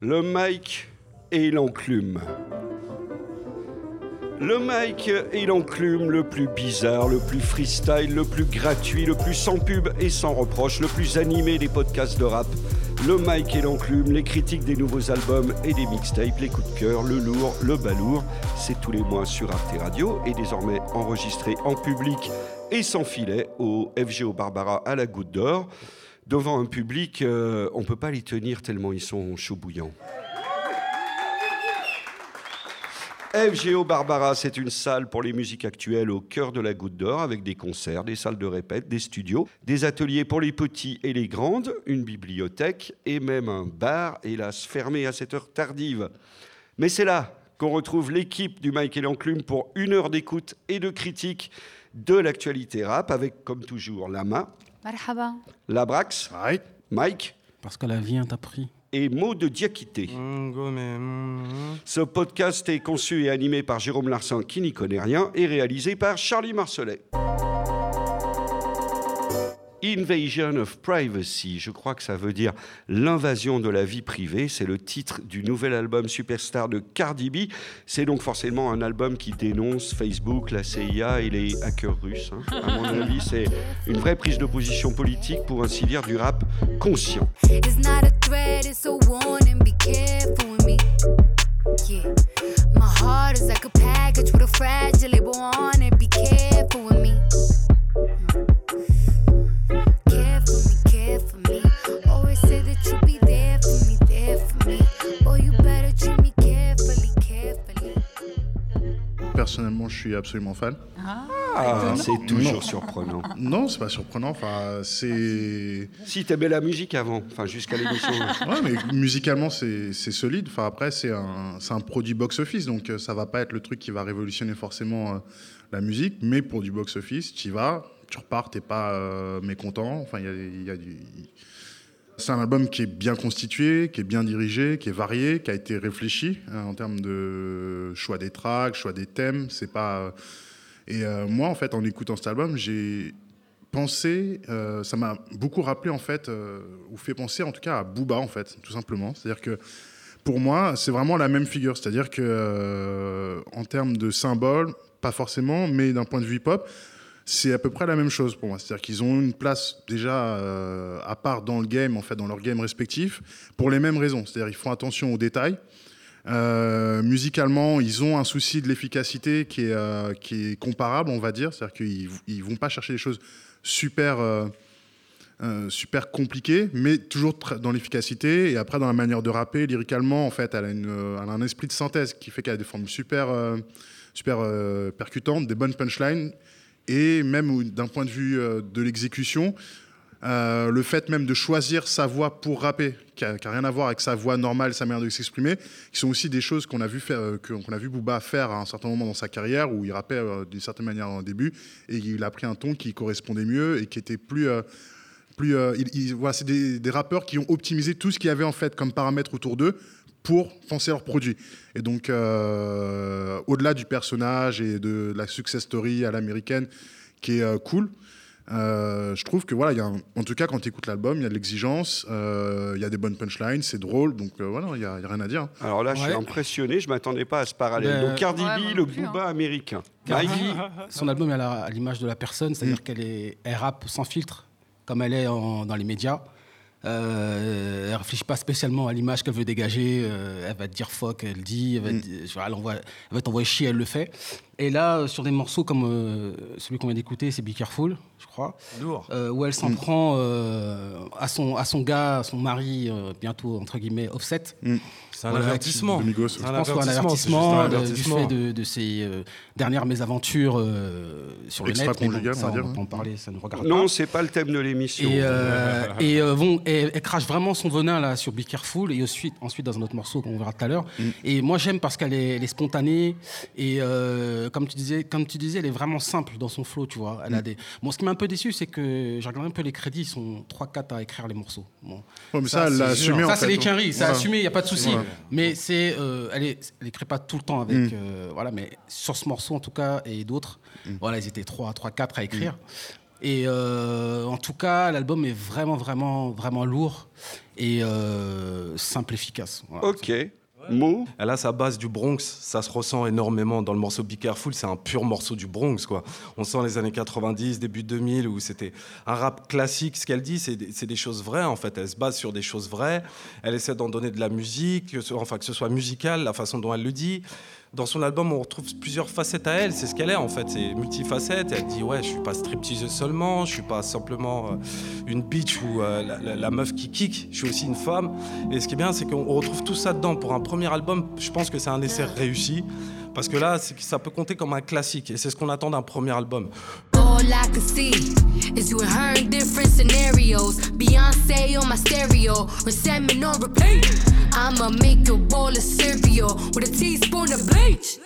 Le mic et l'enclume. Le mic et l'enclume le plus bizarre, le plus freestyle, le plus gratuit, le plus sans pub et sans reproche, le plus animé des podcasts de rap. Le mic et l'enclume, les critiques des nouveaux albums et des mixtapes, les coups de cœur, le lourd, le balourd. C'est tous les mois sur Arte Radio et désormais enregistré en public et sans filet au FGO Barbara à la Goutte d'Or devant un public, euh, on ne peut pas les tenir tellement ils sont chauds bouillants. FGO Barbara, c'est une salle pour les musiques actuelles au cœur de la Goutte d'Or, avec des concerts, des salles de répète, des studios, des ateliers pour les petits et les grandes, une bibliothèque et même un bar, hélas fermé à cette heure tardive. Mais c'est là qu'on retrouve l'équipe du Mike et l'Enclume pour une heure d'écoute et de critique de l'actualité rap, avec comme toujours Lama, Marhaba. Labrax. Mike Parce que la vie t'a pris. et Maud de Diakité. Ce podcast est conçu et animé par Jérôme Larsin, qui n'y connaît rien, et réalisé par Charlie Marcelet. Invasion of Privacy, je crois que ça veut dire l'invasion de la vie privée. C'est le titre du nouvel album Superstar de Cardi B. C'est donc forcément un album qui dénonce Facebook, la CIA et les hackers russes. hein. À mon avis, c'est une vraie prise de position politique, pour ainsi dire, du rap conscient. My heart is like a package with a fragile label on it. Be careful with me. Je suis absolument fan. Ah, c'est toujours surprenant. Non, c'est pas surprenant. Enfin, c'est. Si t'aimais la musique avant, enfin jusqu'à l'émission. Ouais, mais musicalement, c'est c'est solide. Enfin, après, c'est un, c'est un produit box-office, donc euh, ça va pas être le truc qui va révolutionner forcément euh, la musique, mais pour du box-office, tu y vas, tu repars, t'es pas euh, mécontent. Enfin, il y a, il y a du. C'est un album qui est bien constitué, qui est bien dirigé, qui est varié, qui a été réfléchi hein, en termes de choix des tracks, choix des thèmes. C'est pas. euh, Et euh, moi, en fait, en écoutant cet album, j'ai pensé, euh, ça m'a beaucoup rappelé en fait, ou fait penser en tout cas à Booba en fait, tout simplement. C'est-à-dire que pour moi, c'est vraiment la même figure. C'est-à-dire que en termes de symboles, pas forcément, mais d'un point de vue hip-hop, c'est à peu près la même chose pour moi. C'est-à-dire qu'ils ont une place déjà euh, à part dans le game, en fait, dans leur game respectif, pour les mêmes raisons. C'est-à-dire ils font attention aux détails. Euh, musicalement, ils ont un souci de l'efficacité qui est, euh, qui est comparable, on va dire. C'est-à-dire qu'ils ils vont pas chercher des choses super, super compliquées, mais toujours dans l'efficacité. Et après, dans la manière de rapper, lyricalement, en fait, elle a, une, elle a un esprit de synthèse qui fait qu'elle a des formes super, super percutantes, des bonnes punchlines. Et même d'un point de vue euh, de l'exécution, euh, le fait même de choisir sa voix pour rapper, qui n'a rien à voir avec sa voix normale, sa manière de s'exprimer, qui sont aussi des choses qu'on a vu euh, qu'on a vu Booba faire à un certain moment dans sa carrière, où il rappait d'une certaine manière au début, et il a pris un ton qui correspondait mieux et qui était plus plus, il- il- voilà, c'est des, des rappeurs qui ont optimisé tout ce qu'il y avait en fait comme paramètres autour d'eux pour penser leurs produits. Et donc, euh, au-delà du personnage et de la success story à l'américaine, qui est euh, cool, euh, je trouve que voilà, il y a un- en tout cas quand tu écoutes l'album, il y a de l'exigence, euh, il y a des bonnes punchlines, c'est drôle, donc euh, voilà, il n'y a, il y a rien à dire. Alors là, je suis impressionné, je m'attendais pas à ce parallèle. Ben, Donc Cardi Ouais, B, le plus, Booba américain. Cardi son album est à l'image de la personne, c'est-à-dire qu'elle est, elle rappe sans filtre, comme elle est en- dans les médias. Euh, elle réfléchit pas spécialement à l'image qu'elle veut dégager. euh, elle va te dire fuck, elle dit, elle va, te dire- genre, elle envoie- elle va t'envoyer chier, elle le fait. Et là, sur des morceaux comme euh, celui qu'on vient d'écouter, c'est Be Careful, je crois, Lourd. euh, où elle s'en prend euh, à, son, à son gars, à son mari, bientôt entre guillemets offset. C'est un Voilà, avertissement. Je un pense qu'un avertissement, c'est juste avertissement, un du avertissement. fait de, de ses euh, dernières mésaventures euh, sur le net. Bon, ça, on va en parler, ça ne regarde non, pas. c'est pas le thème de l'émission. Et, euh, et euh, bon, elle crache vraiment son venin là sur Be Careful et ensuite, ensuite dans un autre morceau qu'on verra tout à l'heure. Et moi j'aime parce qu'elle est, spontanée et euh, comme tu disais, comme tu disais, elle est vraiment simple dans son flow, tu vois. Elle a des. Bon, ce qui m'a un peu déçu, c'est que j'ai regardé un peu les crédits, ils sont 3-4 à écrire les morceaux. Bon. Ouais, mais ça, elle l'a assumé en Ça, c'est les quinries, c'est Voilà. assumé, il n'y a pas de souci. Mais c'est, euh, elle est, elle écrit pas tout le temps avec, Mm. euh, voilà, mais sur ce morceau en tout cas et d'autres, voilà, ils étaient 3, 3, 4 à écrire. Et euh, en tout cas, l'album est vraiment, vraiment, vraiment lourd et euh, simple, efficace. Voilà. Ok. Elle a sa base du Bronx, ça se ressent énormément dans le morceau Be Careful, c'est un pur morceau du Bronx quoi. On sent les années 90, début 2000 où c'était un rap classique, ce qu'elle dit c'est des, des choses vraies en fait, elle se base sur des choses vraies, elle essaie d'en donner de la musique, enfin que ce soit musical, la façon dont elle le dit. Dans son album, on retrouve plusieurs facettes à elle, c'est ce qu'elle est en fait, c'est multifacette. Elle dit ouais, je suis pas stripteaseuse seulement, je suis pas simplement euh, une bitch ou euh, la, la- la meuf qui kick, je suis aussi une femme. Et ce qui est bien, c'est qu'on retrouve tout ça dedans. Pour un premier album, je pense que c'est un essai réussi. Parce que là, ça peut compter comme un classique. Et c'est ce qu'on attend d'un premier album. All I can see is you and her in different scenarios. Beyonce on my stereo, resentment on repeat. I'ma make a bowl of cereal with a teaspoon of bleach.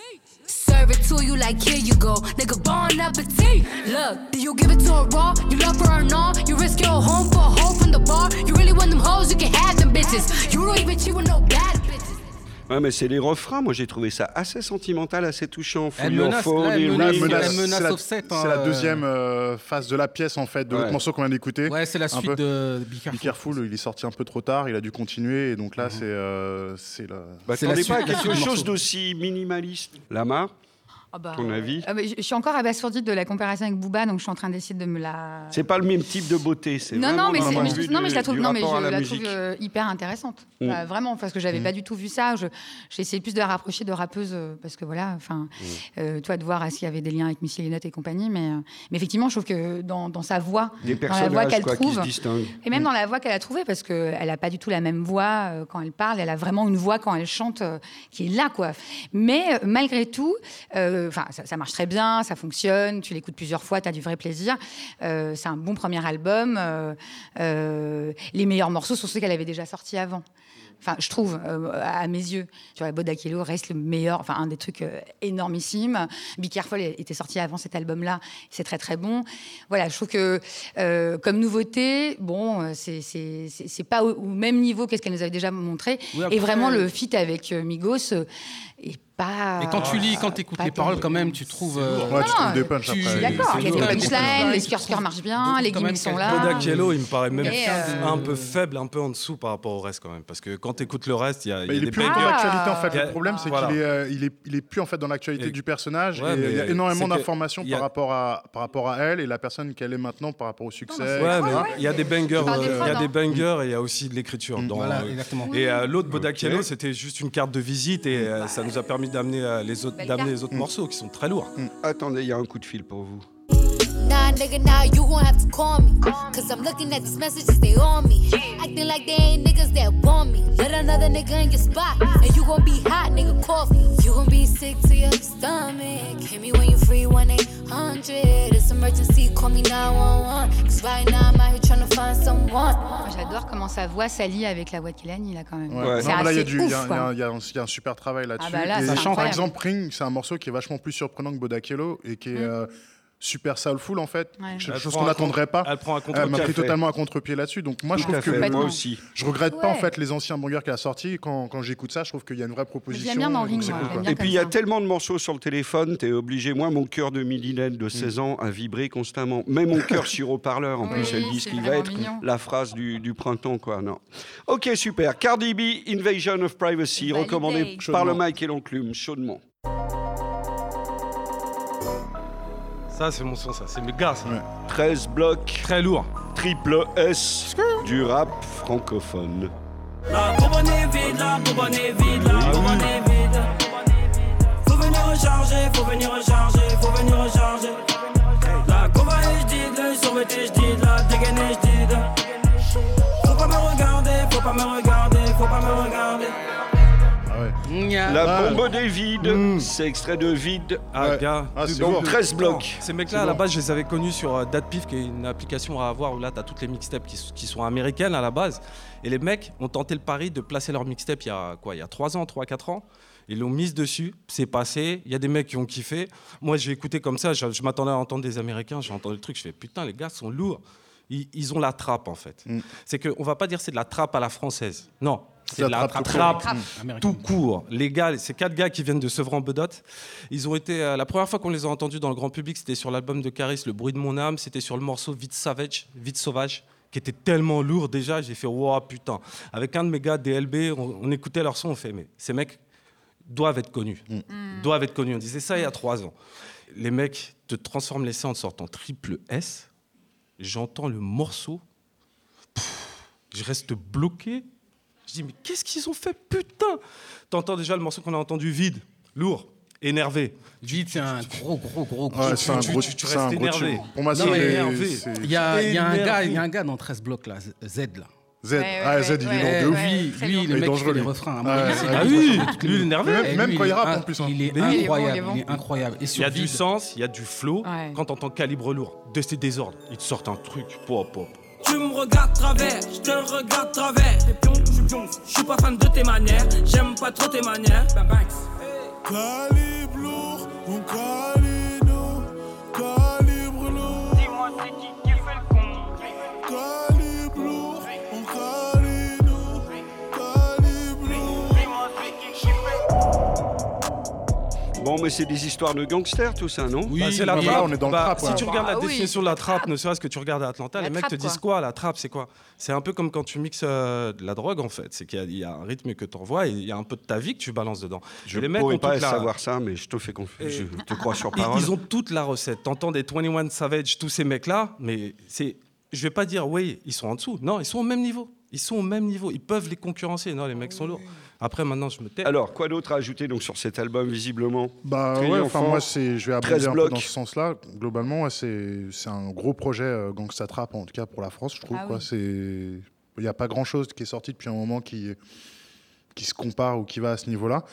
Serve it to you like here you go, nigga. Bon appetit. Look, do you give it to her raw? You love her or not? You risk your home for a hoe from the bar. You really want them hoes? You can have them bitches. You don't even cheat with no bad. Ouais, mais c'est les refrains. Moi, j'ai trouvé ça assez sentimental, assez touchant. Elle menace, là, elle menace, menace la, Offset, c'est hein, la euh. deuxième euh, phase de la pièce en fait, de Ouais. l'autre morceau qu'on vient d'écouter. Ouais, c'est la suite peu. de Be Careful. Be Careful, il est sorti un peu trop tard, il a dû continuer et donc là c'est euh, c'est la. Bah, C'est la pas quelque chose d'aussi minimaliste Lamar Ah bah, Ton avis ah bah, je, je suis encore abasourdie de la comparaison avec Booba, donc je suis en train d'essayer de me la. C'est pas le même type de beauté. c'est Non, non, mais, je, non, mais je la trouve, du non, mais je rapport à la la musique. trouve euh, hyper intéressante. Mm. Bah, vraiment, parce que j'avais Mm. pas du tout vu ça. J'ai essayé plus de la rapprocher de rappeuse, euh, parce que voilà, enfin, Mm. euh, toi, de voir s'il y avait des liens avec Missy Elliott et compagnie. Mais, euh, mais effectivement, je trouve que dans, dans sa voix, Des dans la voix qu'elle qui trouve, se et même dans la voix qu'elle a trouvée, parce qu'elle n'a pas du tout la même voix euh, quand elle parle, elle a vraiment une voix quand elle chante euh, qui est là, quoi. Mais euh, malgré tout, euh, enfin, ça, ça marche très bien, ça fonctionne, tu l'écoutes plusieurs fois, tu as du vrai plaisir. Euh, c'est un bon premier album. euh, euh, les meilleurs morceaux sont ceux qu'elle avait déjà sortis avant. Enfin, je trouve, à mes yeux, tu vois, Bodakello reste le meilleur, enfin, un des trucs énormissimes. Be Careful était sorti avant cet album-là, c'est très très bon. Voilà, je trouve que comme nouveauté, bon, c'est- pas au, même niveau qu'est-ce qu'elle nous avait déjà montré. Oui, après- Et vraiment, le feat avec Migos est pas. Et quand tu lis, quand tu écoutes les paroles, quand même, tu trouves. euh, Ouais, tu trouves des punchs après. Je suis Ouais, d'accord, il y a des punchlines, les trouves marchent bien, les gimmicks sont là. Bodak Yellow, il me paraît même euh, un peu faible, un peu en dessous par rapport au reste quand même. Parce que quand tu écoutes le reste, il y a, il Bah, est plus dans l'actualité en fait. Le problème, c'est qu'il est, euh, il est, plus en fait dans l'actualité du personnage. Il y a énormément d'informations par rapport à par rapport à elle et la personne qu'elle est maintenant par rapport au succès. Ouais, etc. mais il y a des bangers, euh, il y a des bangers et il y a aussi de l'écriture. Voilà, euh, exactement. Et euh, l'autre Bodak Ok. Yellow, c'était juste une carte de visite et euh, ça nous a permis d'amener euh, les autres, d'amener les autres morceaux qui sont très lourds. Attendez, il y a un coup de fil pour vous. Nah, nigga, now you gon' have to call me. Cause I'm looking at these messages, they on me. Acting like they ain't niggas that want me. Let another nigga in your spot. And you gon' be hot, nigga, coffee. You gon' be sick to your stomach. Hit me when you free, 1 800. It's emergency, call me 911. Cause right now I'm out here trying to find someone. J'adore comment sa voix s'allie avec la voix qu'il a il a quand même. Ouais. C'est là, il y a du, ouf, il y y un- il y a un super travail là-dessus. Ah bah là, par exemple, Ring, c'est un morceau qui est vachement plus surprenant que Bodakello et qui est Mm. euh, super soulful en fait. Ouais. Elle chose prend qu'on n'attendrait pas. Elle prend un Elle m'a contre-pied. pris totalement à contre-pied là-dessus. Donc moi, je Tout trouve que moi aussi. je regrette pas en fait les anciens bangers qu'elle a sortis. Quand, quand j'écoute ça, je trouve qu'il y a une vraie proposition. J'aime bien donc cool, bien Et puis il y a tellement de morceaux sur le téléphone, t'es obligé. Moi, mon cœur de millénaire de 16 ans a vibré constamment. Mais mon cœur sur haut-parleur, en Oui, plus, elles disent c'est qu'il va être mignon. la phrase du, du printemps, quoi. Non. Ok, super. Cardi B, Invasion of Privacy, recommandé par le. Mike et l'enclume, chaudement. Ça, c'est mon son, ça. C'est mes gars, ça. Ouais. 13 blocs, Très lourd. triple S du rap francophone. La bonbonne est vide, la bonbonne est vide, la bonbonne est vide. Faut venir recharger, faut venir recharger, faut venir recharger. La gova est jdide, le survêt est jdide, la dégaine est jdide. La Ah. bombe des vides, Mm. c'est extrait de vide. Ah, Ouais. gars. Ah, c'est Donc lourd. 13 blocs. Ces mecs-là, à la bon. base, je les avais connus sur euh, DatPiff, qui est une application à avoir où là, tu as toutes les mixtapes qui, s- qui sont américaines à la base. Et les mecs ont tenté le pari de placer leur mixtape il y a quoi Il y a 3 ans, 3-4 ans. Ils l'ont mise dessus, c'est passé. Il y a des mecs qui ont kiffé. Moi, j'ai écouté comme ça, je, je m'attendais à entendre des Américains, j'ai entendu le truc, je fais putain, les gars sont lourds. Ils, ils ont la trappe en fait. Mm. C'est qu'on va pas dire c'est de la trappe à la française. Non, c'est la de la trappe trappe, tout court. Américaine. tout court. Les gars, ces quatre gars qui viennent de Sevran-Bedotte, ils ont été. euh, la première fois qu'on les a entendus dans le grand public, c'était sur l'album de Caris, Le bruit de mon âme. C'était sur le morceau Vite Savage, Vite Sauvage, qui était tellement lourd déjà. J'ai fait wow putain. Avec un de mes gars DLB, on, on écoutait leur son, on fait mais ces mecs doivent être connus, doivent être connus. On disait ça il y a trois ans. Les mecs te transforment l'essai en sortant triple S. J'entends le morceau, Pff, je reste bloqué. Je dis, mais qu'est-ce qu'ils ont fait, putain? T'entends déjà le morceau qu'on a entendu vide, lourd, énervé. Vite, c'est un gros, gros, gros, gros. Ouais, c'est un tu- gros, tu- tu un restes gros énervé. Pour moi, c'est énervé. un il y a un gars dans 13 blocs là, Z là. Z. Ouais, ah, ouais, Z, il est ouais, long de ouf. lui, très lui, le Il est mec qui fait les refrains. mon Ah oui, lui, il est énervé. Même- Et même lui, quand il rappe, est en plus, hein. Il est il il incroyable. Il est incroyable. Il y a du sens, il y a du flow. Quand t'entends calibre lourd, de ces désordres, ils te sortent un truc. Pop, pop. Tu me regardes travers, je te regarde travers. T'es pion, je suis pion. Je suis pas fan de tes manières, j'aime pas trop tes manières. Calibre lourd, on calino, calibre Bon, mais c'est des histoires de gangsters, tout ça, non? Oui, Bah, c'est la oui. Là, trappe. on est dans le Bah, trap, Si tu regardes la Bah, oui. définition de la trappe, ne serait-ce que tu regardes à Atlanta, La les mecs te disent quoi. quoi La trappe, c'est quoi? C'est un peu comme quand tu mixes euh, de la drogue, en fait. C'est qu'il y a- il y, a un rythme que tu envoies et il y a un peu de ta vie que tu balances dedans. Je ne mecs pourrais pas la- savoir ça, mais je te fais confiance. Je te crois sur parole. ils ont toute la recette. T'entends des 21 Savage, tous ces mecs-là, mais c'est. Je vais pas dire, oui, ils sont en dessous. Non, ils sont au même niveau. Ils sont au même niveau. Ils peuvent les concurrencer. Non, les mecs sont lourds. Après, maintenant, je me tais. Alors, quoi d'autre à ajouter donc, sur cet album, visiblement? Bah ouais, enfin moi c'est, je vais 13 aborder un peu dans ce sens-là. Globalement, ouais, c'est c'est un gros projet euh, Gangsta Trap en tout cas pour la France, je trouve. Ah quoi. oui. C'est, il n'y a pas grand-chose qui est sorti depuis un moment qui qui se compare ou qui va à ce niveau-là.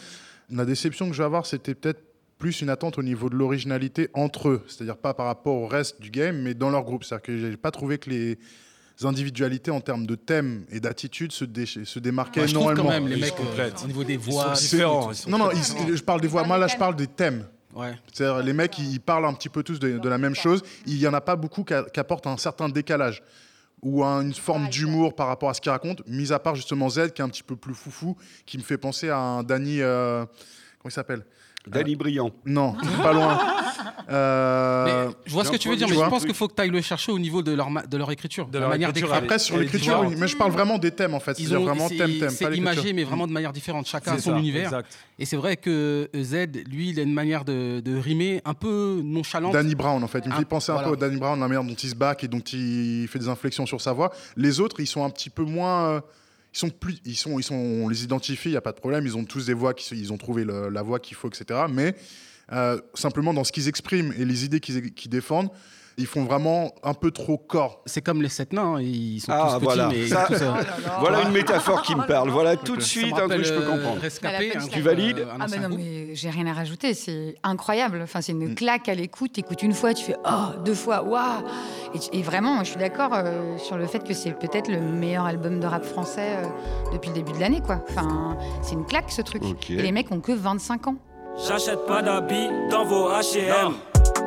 La déception que je vais avoir, c'était peut-être plus une attente au niveau de l'originalité entre eux, c'est-à-dire pas par rapport au reste du game, mais dans leur groupe. C'est-à-dire que j'ai pas trouvé que les individualités en termes de thème et d'attitude se, dé- se démarquaient je trouve quand énormément. même les mecs euh, au niveau des Ils voix. sont différents. ils sont Non, non, ils- je parle des voix. Moi, là, je parle des thèmes. Ouais. C'est-à-dire, les mecs, ils parlent un petit peu tous de, de la même chose. Il n'y en a pas beaucoup qui, apportent un certain décalage ou un- une forme d'humour par rapport à ce qu'ils racontent, mis à part justement Z, qui est un petit peu plus foufou, qui me fait penser à un Danny. euh, comment il s'appelle? Danny Briand. Non, pas loin. Euh, Mais je vois ce que tu veux dire, mais je pense qu'il faut que tu ailles le chercher au niveau de leur, ma- de leur écriture, De leur manière d'écrire. Après, sur l'écriture, oui, mais je parle vraiment des thèmes en fait. Ils ont- vraiment c'est- thème, thème, C'est imagé, mais vraiment de manière différente. Chacun a son ça, univers. exact. Et c'est vrai que euh, Z, lui, il a une manière de, de rimer un peu nonchalante. Danny Brown en fait. Il me Ah, fait penser un voilà. peu à Danny Brown, la manière dont il se back et dont il fait des inflexions sur sa voix. Les autres, ils sont un petit peu moins. Ils sont plus, ils sont, ils sont, on les identifie, il y a pas de problème. Ils ont tous des voix, qui, ils ont trouvé la voix qu'il faut, etc. Mais euh, simplement dans ce qu'ils expriment et les idées qu'ils défendent, ils font vraiment un peu trop corps. C'est comme les sept nains, hein, ils sont Ah, tous petits, voilà. mais Ça- tous, euh, Voilà une métaphore qui me parle. Voilà tout de suite un truc que je peux euh, comprendre. Rescapé, Tu un groupe, valides euh, Ah bah ancien non, mais j'ai rien à rajouter, c'est incroyable. Enfin, c'est une claque à l'écoute. T'écoutes une fois, tu fais oh, deux fois, waouh. Et, tu- et vraiment, je suis d'accord euh, sur le fait que c'est peut-être le meilleur album de rap français euh, depuis le début de l'année, quoi. Enfin, c'est une claque ce truc. Et les mecs ont que 25 ans. J'achète pas d'habits dans vos H&M.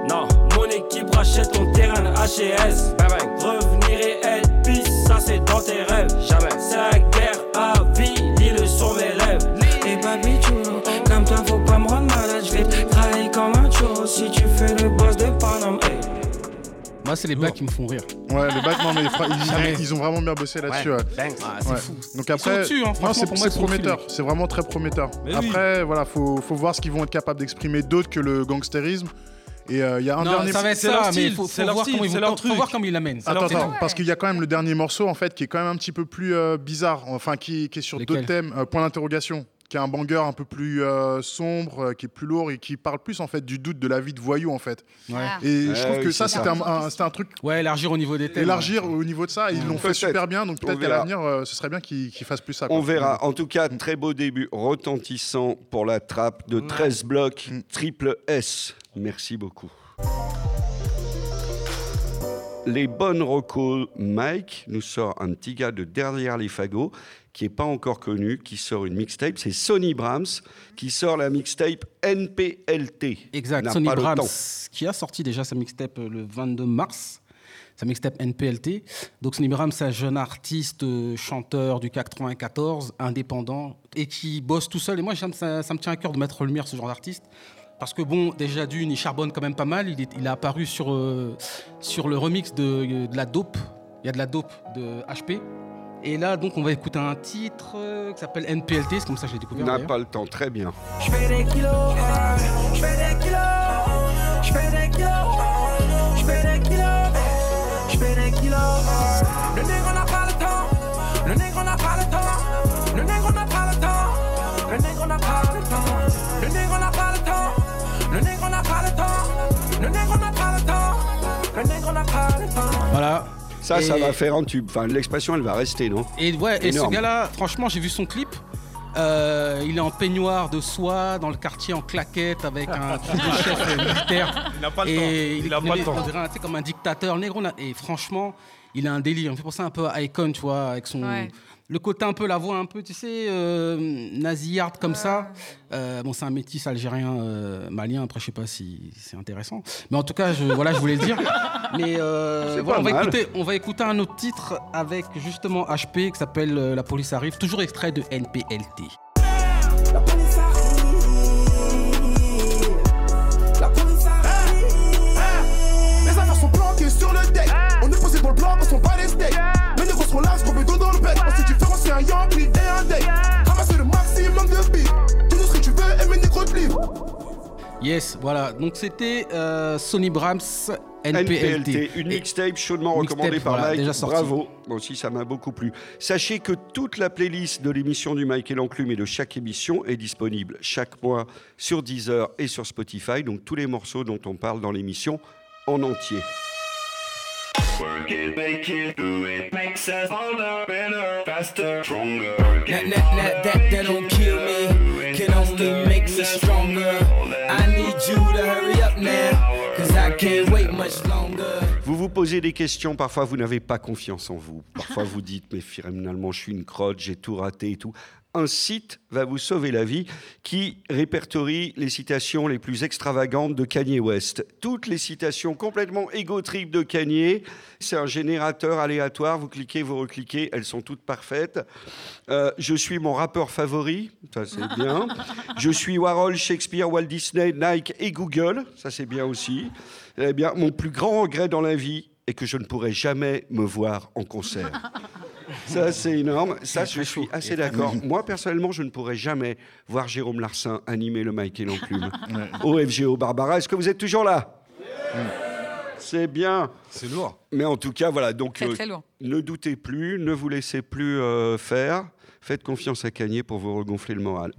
Non, mon équipe rachète ton terrain de HS. Revenir et être pisse, ça c'est dans tes rêves. Jamais. C'est la guerre à vie, lis-le sur mes lèvres. Et baby, tu comme toi, faut pas me rendre malade. Je vais te trahir comme un churro si tu fais le boss de Paname. Hey. Moi, c'est les blagues qui me font rire. Ouais, les bacs, non, mais ils, ils ont vraiment bien bossé là-dessus. ouais. Ah, c'est Ouais. fou. Donc Ils sont après, hein, c'est prometteur. C'est vraiment très prometteur. Mais oui. après, voilà, faut, faut voir ce qu'ils vont être capables d'exprimer d'autre que le gangstérisme. Et euh, il y a un Non, dernier. ça va être ça, mais style, il faut, faut voir style, comment ils c'est vont- leur faut truc. voir comment ils l'amènent. Attends, parce qu'il y a quand même le dernier morceau en fait qui est quand même un petit peu plus euh, bizarre, enfin qui, qui est sur deux thèmes, euh, point d'interrogation, qui est un banger un peu plus euh, sombre, euh, qui est plus lourd et qui parle plus en fait du doute de la vie de voyou en fait. Ouais. Ah. Et Ouais, je trouve oui, que ça c'est c'était un, un- c'était un truc Ouais, élargir au niveau des thèmes. élargir au niveau de ça. Ils l'ont fait super bien, donc On peut-être qu'à l'avenir euh, ce serait bien qu'ils fassent plus ça. quoi. On verra. En tout cas, très beau début, retentissant pour la trappe de 13 blocs, triple S. Merci beaucoup. Les bonnes recos, Mike nous sort un petit gars de derrière les fagots qui est pas encore connu, qui sort une mixtape. C'est Sonny Brahms qui sort la mixtape NPLT. Exact, Sonny Brahms, qui a sorti déjà sa mixtape euh, le 22 mars. sa mixtape NPLT. Donc Sonny Bram, c'est un jeune artiste, euh, chanteur du 94, indépendant, et qui bosse tout seul. Et moi, ça me tient à cœur de mettre en lumière ce genre d'artiste. Parce que bon, déjà d'une, il charbonne quand même pas mal. Il est, il est apparu sur, euh, sur le remix de, de la dope. Il y a de la dope de HP. Et là, donc, on va écouter un titre euh, qui s'appelle NPLT. C'est comme ça que je l'ai découvert. N'a pas le temps, très bien. Je fais des kilos, je fais des kilos, je fais des kilos, je fais des kilos, je fais des kilos. Le nègre n'a pas le temps, le nègre n'a pas le temps, le nègre n'a pas le temps, le nègre n'a pas le temps, le nègre n'a pas le temps, le nègre n'a pas le temps, le nègre n'a pas le temps, le nègre n'a pas le temps. Voilà. Ça, ça Et- va faire un tube. Enfin, l'expression, elle va rester, non? Et ouais, et ce gars-là, franchement, j'ai vu son clip. Euh, il est en peignoir de soie dans le quartier en claquette avec un truc de chef militaire. Il n'a pas le et temps. Il a est- pas le temps. on comme un dictateur négro. Et franchement, il a un délire. Il me fait penser un peu à Icon, tu vois, avec son. Ouais. Le côté un peu, la voix un peu, tu sais, euh, nasillarde comme ça. Euh, bon, c'est un métis algérien, euh, malien. Après, je sais pas si c'est intéressant. Mais en tout cas, je, voilà, je voulais le dire. Mais euh, voilà, on, va mal. écouter, on va écouter un autre titre avec justement HP qui s'appelle La police arrive. Toujours extrait de NPLT. Yes, voilà. Donc c'était euh, Sony Brahms NPLT. NPLT, une mixtape chaudement Mixtape, recommandée par voilà, Mike. déjà. Bravo. Moi aussi, ça m'a beaucoup plu. Sachez que toute la playlist de l'émission du Mike et l'Enclume et de chaque émission est disponible chaque mois sur Deezer et sur Spotify. Donc tous les morceaux dont on parle dans l'émission en entier. Work it, make it, do it. Makes us harder, better, faster, stronger. That, that, that, that, that don't kill me, can only make us Vous vous posez des questions, parfois vous n'avez pas confiance en vous. Parfois vous dites, mais finalement je suis une crotte, j'ai tout raté et tout. Un site va vous sauver la vie qui répertorie les citations les plus extravagantes de Kanye West. Toutes les citations complètement égo-trip de Kanye. C'est un générateur aléatoire. Vous cliquez, vous recliquez, elles sont toutes parfaites. Euh, je suis mon rappeur favori, ça c'est bien. Je suis Warhol, Shakespeare, Walt Disney, Nike et Google, ça c'est bien aussi. Eh bien, mon plus grand regret dans la vie est que je ne pourrai jamais me voir en concert. Ça, c'est énorme. Ça, je suis assez d'accord. Moi, personnellement, je ne pourrai jamais voir Jérôme Larsin animer le Mike et l'enclume au FGO Barbara. Est-ce que vous êtes toujours là? C'est bien. C'est lourd. Mais en tout cas, voilà. Donc, euh, très lourd. ne doutez plus, ne vous laissez plus euh, faire. Faites confiance à Cagné pour vous regonfler le moral.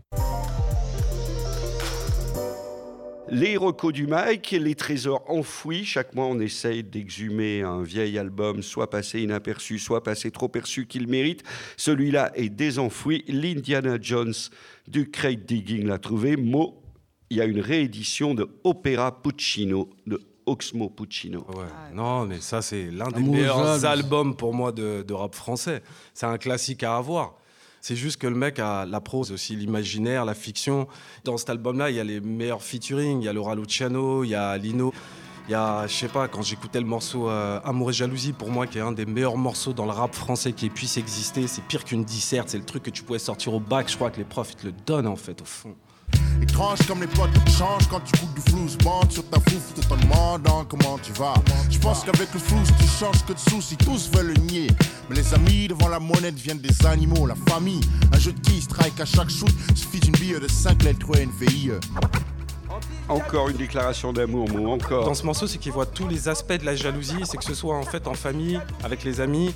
Les recos du Mike, les trésors enfouis. Chaque mois, on essaye d'exhumer un vieil album, soit passé inaperçu, soit passé trop perçu qu'il mérite. Celui-là est désenfoui. L'Indiana Jones du crate digging l'a trouvé. Mo, il y a une réédition de Opera Puccino, de Oxmo Puccino. Ouais. Non, mais ça, c'est l'un des meilleurs albums pour moi de, de rap français. C'est un classique à avoir. C'est juste que le mec a la prose aussi, l'imaginaire, la fiction. Dans cet album-là, il y a les meilleurs featuring. Il y a Laura Luciano, il y a Lino. Il y a, je sais pas, quand j'écoutais le morceau euh, Amour et jalousie, pour moi, qui est un des meilleurs morceaux dans le rap français qui puisse exister, c'est pire qu'une disserte. C'est le truc que tu pouvais sortir au bac. Je crois que les profs ils te le donnent, en fait, au fond. Étrange comme les potes changent quand tu coupes du flou, bande sur ta fouf tout en demandant comment tu vas. Je pense qu'avec le flou, tu changes que de soucis, tous veulent le nier. Mais les amis devant la monnaie deviennent des animaux, la famille. Un jeu de qui strike à chaque shoot, suffit d'une bille de 5 lettres ou NVI. Encore une déclaration d'amour, Mo, encore. Dans ce morceau, c'est qu'il voit tous les aspects de la jalousie, c'est que ce soit en fait en famille, avec les amis,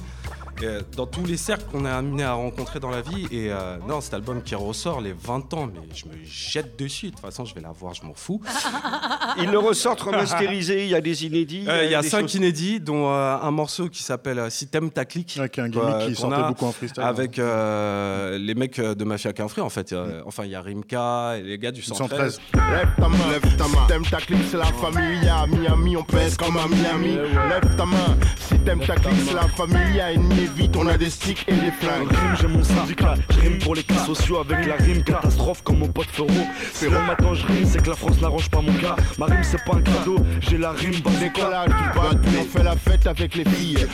euh, dans tous les cercles qu'on est amené à rencontrer dans la vie. Et euh, non, cet album qui ressort les 20 ans, mais je me jette dessus. De toute façon, je vais la voir, je m'en fous. Il le ressort remasterisé, il y a des inédits. Euh, Il y a 5 choses- inédits, dont euh, un morceau qui s'appelle euh, Si t'aimes ta clique. Avec un gimmick qui sortait a beaucoup en freestyle. hein. Avec euh, les mecs euh, de Mafia Quinfré, en fait. Euh, Enfin, il y a Rimka et les gars du 113. 113. Lève ta main, lève ta main. T'aimes ta clique, c'est la famille. À Miami, on pèse comme à Miami. Lève ta main. Si t'aimes ta clique, c'est la famille. À ennemi, vite, on a des sticks et des flingues. Rime, j'ai mon syndicat, je rime pour les cas sociaux avec la rime catastrophe comme mon pote Ferro. Ferro, maintenant je rime, c'est que la France n'arrange pas mon cas. Ma rime, c'est pas un cadeau, j'ai la rime, bah Décollage du on fait la fête avec les filles.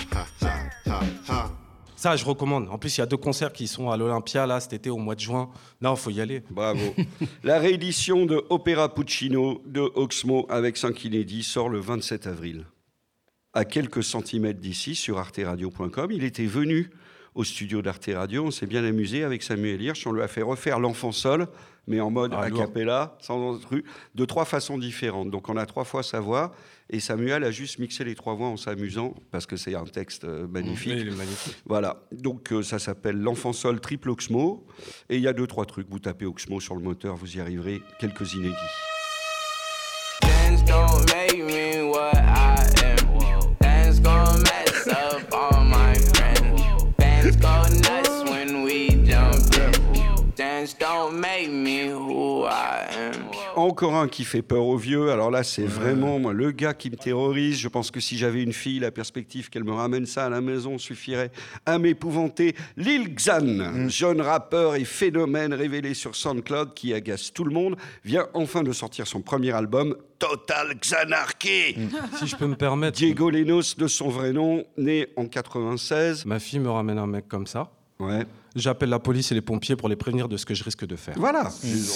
Ça, je recommande. En plus, il y a deux concerts qui sont à l'Olympia là cet été au mois de juin. Non, faut y aller. Bravo. La réédition de Opéra Puccino de Oxmo avec 5 inédits sort le 27 avril. À quelques centimètres d'ici, sur arteradio.com, il était venu au studio d'Arte Radio. On s'est bien amusé avec Samuel Hirsch. On lui a fait refaire l'enfant sol, mais en mode Ah, a cappella, sans instru, de trois façons différentes. Donc on a trois fois sa voix. Et Samuel a juste mixé les trois voix en s'amusant, parce que c'est un texte euh, magnifique. Oui, il est magnifique. Voilà, donc euh, ça s'appelle l'enfant sol triple Oxmo. Et il y a deux, trois trucs. Vous tapez Oxmo sur le moteur, vous y arriverez. Quelques inédits. Encore un qui fait peur aux vieux. Alors là, c'est vraiment moi, le gars qui me terrorise. Je pense que si j'avais une fille, la perspective qu'elle me ramène ça à la maison suffirait à m'épouvanter. Lil Xan, jeune rappeur et phénomène révélé sur SoundCloud qui agace tout le monde, vient enfin de sortir son premier album, Total Xanarchy. Si je peux me permettre, Diego Lenos, de son vrai nom, né en 96. ma fille me ramène un mec comme ça. Ouais. J'appelle la police et les pompiers pour les prévenir de ce que je risque de faire. Voilà,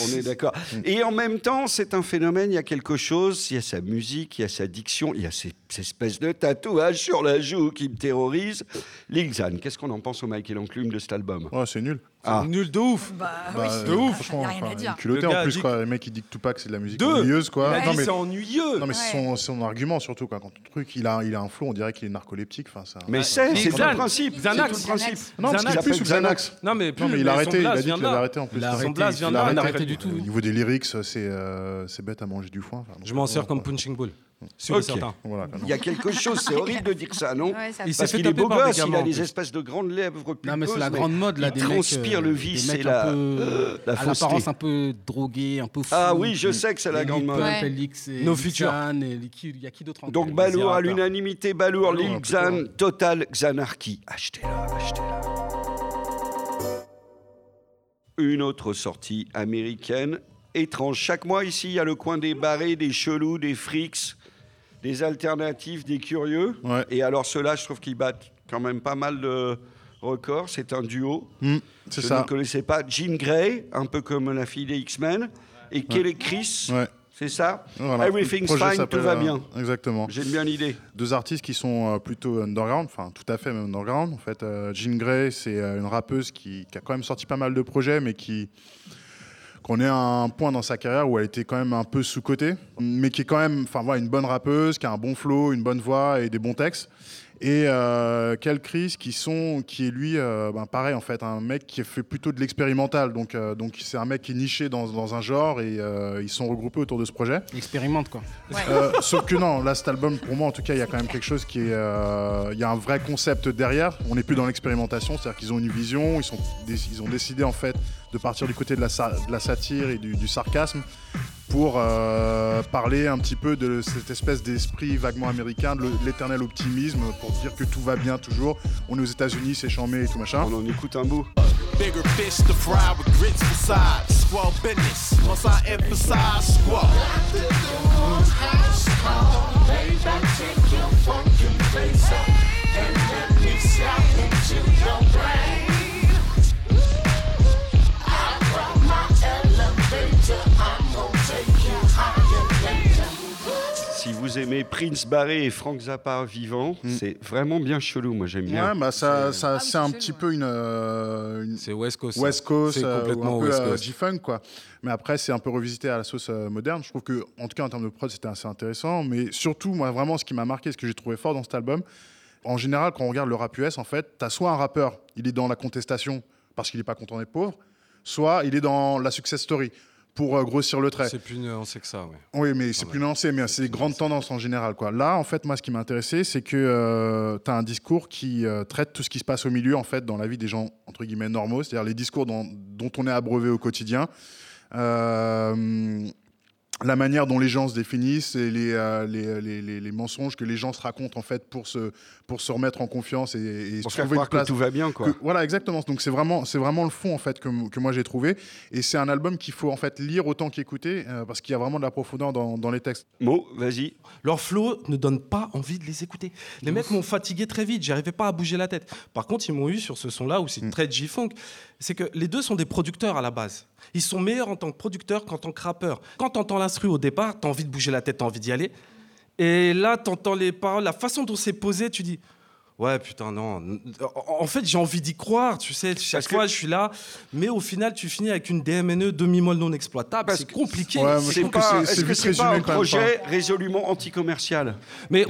on est d'accord. Et en même temps, c'est un phénomène, il y a quelque chose, il y a sa musique, il y a sa diction, il y a ces, ces espèces de tatouages sur la joue qui me terrorisent. Lil Xan, qu'est-ce qu'on en pense au Michael Enclume de cet album? Ouais, c'est nul. Ah. Nul de ouf. Bah, Bah, oui. euh, ouf. franchement, rien à enfin, dire. culotté Le gars en plus, dit quoi. Les mecs qui dit que Tupac, c'est de la musique Deux. ennuyeuse, quoi. Il Non, mais, c'est ennuyeux. non, mais c'est son, son argument, surtout, quoi. Quand ton truc, il a, il a un flow, on dirait qu'il est narcoleptique. Enfin, ça... Mais c'est, c'est tout le principe. Xanax. C'est tout le principe. Non, parce qu'il a plus sous Xanax. Non, mais, Non, mais il a arrêté, il a dit qu'il avait arrêté en plus. Il a Son arrêté, blast vient il de a là, il arrêté. Au niveau des lyrics, c'est euh, c'est bête à manger du foin. Enfin, Je m'en sers comme punching ball. Sûr et Ok. certain. Voilà, quoi, non. Il y a quelque chose, c'est horrible de dire ça, non Ouais, ça- Il s'est Parce fait qu'il est taper beau par des gosse, il gamins, a en des plus. espèces de grandes lèvres. Non, mais c'est la grande mode là il des mecs. transpire euh, le des vice mecs et la, un peu, la à fausseté. l'apparence un peu droguée, un peu fou. Ah oui, je sais que c'est la grande mode. Ouais. LX et No Lil future. Xan et les- qui- Il y a qui d'autre encore Donc Balour à l'unanimité, Balour, Balour, Lil. Xan, Total Xanarchy. Achetez-la, achetez-la. Une autre sortie américaine, étrange. Chaque mois ici, il y a le coin des barrés, des chelous, des freaks, des alternatives, des curieux. Ouais. Et alors ceux-là, je trouve qu'ils battent quand même pas mal de records. C'est un duo. Hmm, c'est ça. ne connaissais pas. Jean Grey, un peu comme la fille des X-Men. Et Kelly Chris, Ouais. c'est ça Voilà. Everything's fine, tout va euh, bien. Exactement. J'aime bien l'idée. Deux artistes qui sont euh, plutôt underground, enfin tout à fait même underground. En fait, euh, Jean Grey, c'est euh, une rappeuse qui, qui a quand même sorti pas mal de projets, mais qui qu'on est à un point dans sa carrière où elle était quand même un peu sous cotée mais qui est quand même, enfin voilà, une bonne rappeuse, qui a un bon flow, une bonne voix et des bons textes. Et euh, Cal Chris, qui sont, qui est lui, euh, ben, pareil en fait, un mec qui fait plutôt de l'expérimental. Donc, euh, donc c'est un mec qui est niché dans, dans un genre et euh, ils sont regroupés autour de ce projet. Expérimente quoi. Euh, sauf que non, là, cet album, pour moi, en tout cas, il y a quand même quelque chose qui est. euh, Il y a un vrai concept derrière. On n'est plus dans l'expérimentation, c'est-à-dire qu'ils ont une vision, ils, sont, ils ont décidé, en fait, de partir du côté de la, de la satire et du, du sarcasme pour euh, parler un petit peu de cette espèce d'esprit vaguement américain, de l'éternel optimisme, pour dire que tout va bien toujours. On est aux États-Unis, c'est chambé et tout machin. On en écoute un bout. Bigger fish to fry with grits business. I emphasize vous aimez Prince Barré et Frank Zappa vivant, c'est vraiment bien chelou. Moi, j'aime bien. Ouais, bah ça, ça Ah c'est un c'est petit peu une, euh, une- C'est West Coast. West Coast, C'est euh, complètement un peu West euh, Coast. G-Funk, quoi. Mais après, c'est un peu revisité à la sauce euh, moderne. Je trouve que, en tout cas, en termes de prod, c'était assez intéressant. Mais surtout, moi, vraiment, ce qui m'a marqué, ce que j'ai trouvé fort dans cet album, en général, quand on regarde le rap US, en fait, t'as soit un rappeur, il est dans la contestation parce qu'il n'est pas content d'être pauvre, soit il est dans la success story pour euh, grossir le trait. C'est plus nuancé que ça, ouais. Oui, mais c'est ouais. plus lancé, mais c'est des grandes tendances en général. Quoi. Là, en fait, moi, ce qui m'a intéressé, c'est que tu as un discours qui euh, traite tout ce qui se passe au milieu, en fait, dans la vie des gens, entre guillemets, normaux, c'est-à-dire les discours dont, dont on est abreuvé au quotidien. Euh, la manière dont les gens se définissent et les, euh, les, les, les- les mensonges que les gens se racontent en fait pour se, pour se remettre en confiance et, et Pour se faire trouver croire une place. que tout va bien, quoi. Que- voilà, exactement. Donc c'est vraiment, c'est vraiment le fond en fait que, que moi j'ai trouvé. Et c'est un album qu'il faut en fait lire autant qu'écouter euh, parce qu'il y a vraiment de la profondeur dans, dans les textes. Mo, vas-y. Leur flow ne donne pas envie de les écouter. Les mecs m'ont fatigué très vite, j'arrivais pas à bouger la tête. Par contre, ils m'ont eu sur ce son-là où c'est très G-Funk. C'est que les deux sont des producteurs à la base. Ils sont meilleurs en tant que producteurs qu'en tant que rappeurs. Quand t'entends l'instru au départ, t'as envie de bouger la tête, t'as envie d'y aller. Et là, t'entends les paroles, la façon dont c'est posé, tu dis. Ouais, putain, non. En fait, j'ai envie d'y croire, tu sais. Chaque Parce que- fois, je suis là. Mais au final, tu finis avec une DMNE demi-molle non exploitable. C'est que- compliqué. Ouais, C'est que pas, c'est- est-ce que c'est pas un projet résolument anti-commercial Mais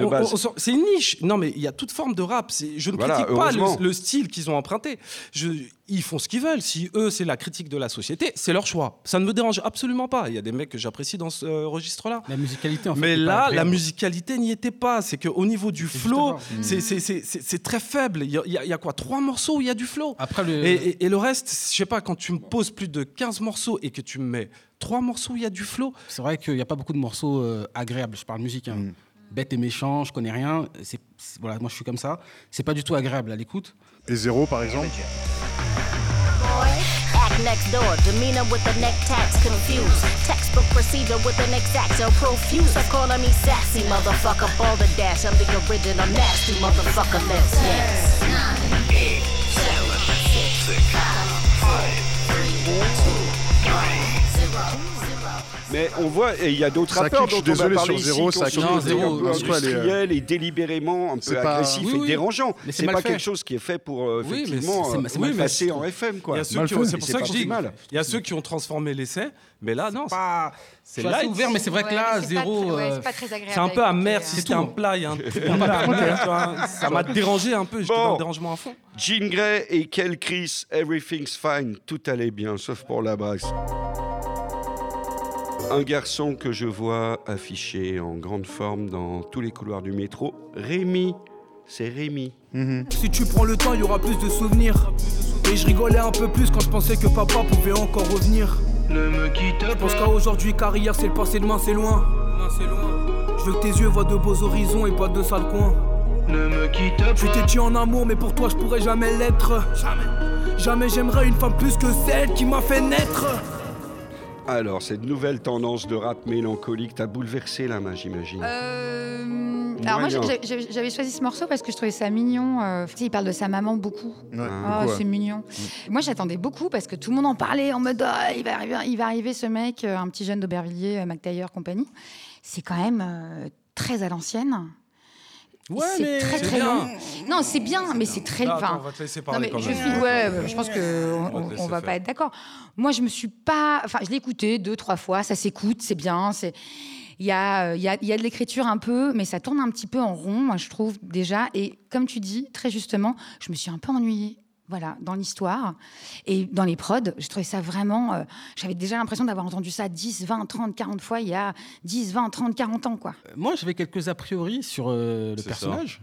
c'est une niche. Non, mais il y a toute forme de rap. Je ne Voilà, critique pas le, le style qu'ils ont emprunté. Je- ils font ce qu'ils veulent. Si eux, c'est la critique de la société, c'est leur choix. Ça ne me dérange absolument pas. Il y a des mecs que j'apprécie dans ce euh, registre-là. La musicalité, en fait. Mais là, la musicalité n'y était pas. C'est qu'au niveau du flow, justement. c'est- très faible. Il y a, il y quoi Trois morceaux où il y a du flow. Après, le... Et, et- et le reste, je sais pas, quand tu me poses plus de 15 morceaux et que tu me mets trois morceaux où il y a du flow, c'est vrai qu'il n'y a pas beaucoup de morceaux euh, agréables. Je parle musique. hein. Bête et méchant, je connais rien. Voilà, moi, je suis comme ça. C'est pas du tout agréable à l'écoute. Et Zéro par exemple. Act next door, demeanor with the neck tags confused. Textbook procedure with an exact so profuse. So calling me sassy motherfucker, ball the dash. I'm the original nasty motherfucker. Let's yes. Mais on voit, et il y a d'autres rappeurs dont je suis on va désolé, parler sur ici, Zéro, qui ça ont kick. ce Non, côté Zéro, un peu euh, industriel et délibérément un peu c'est pas- agressif Oui, et oui. dérangeant. Mais c'est pas fait. quelque chose qui est fait pour euh, Oui, effectivement euh, passer en FM. A qui c'est pour ça pas que je dis, mal. il y a ceux qui ont transformé l'essai, mais là, non, c'est light. ouvert, mais c'est vrai que là, zéro. euh, c'est un peu amer écouter, si c'était un plat, il y a un vois. Ça m'a dérangé un peu, j'étais Bon. dans le dérangement à fond. Jean Grey et Kel Chris, Everything's Fine, tout allait bien, sauf pour la brasse. Un garçon que je vois affiché en grande forme dans tous les couloirs du métro, Rémi. C'est Rémi. Si tu prends le temps, il y aura plus de souvenirs. Et je rigolais un peu plus quand je pensais que papa pouvait encore revenir. Ne me quitte Je pense pas. qu'à aujourd'hui, car hier c'est le passé, demain c'est loin. Je veux que tes yeux voient de beaux horizons et pas de sales coins. Ne me quitte Je pas. t'ai tué en amour, mais pour toi je pourrais jamais l'être. Jamais. Jamais j'aimerais une femme plus que celle qui m'a fait naître. Alors, cette nouvelle tendance de rap mélancolique t'a bouleversé là, j'imagine? Euh, alors moi, j'avais choisi ce morceau parce que je trouvais ça mignon. euh, tu sais, il parle de sa maman beaucoup. Ouais, Ah, ouais. c'est mignon. Moi, j'attendais beaucoup parce que tout le monde en parlait en mode Ah, il, va arriver, il va arriver ce mec, euh, un petit jeune d'Aubervilliers, McTayer, compagnie. C'est quand même euh, très à l'ancienne. Ouais, c'est très très bien. long. Non, c'est bien, mais c'est très. Là, enfin, attends, on va te laisser non, parler mais je suis, ouais, je pense que on, On va faire. pas être d'accord. Moi, je me suis pas, enfin, je l'ai écouté deux, trois fois, ça s'écoute, c'est bien, c'est. Il y a, il y, a, il y a de l'écriture un peu, mais ça tourne un petit peu en rond, moi, je trouve déjà. Et comme tu dis, très justement, je me suis un peu ennuyée. Voilà, dans l'histoire et dans les prods, j'ai trouvé ça vraiment. euh, J'avais déjà l'impression d'avoir entendu ça 10, 20, 30, 40 fois il y a 10, 20, 30, 40 ans, quoi. Moi, j'avais quelques a priori sur euh, le personnage.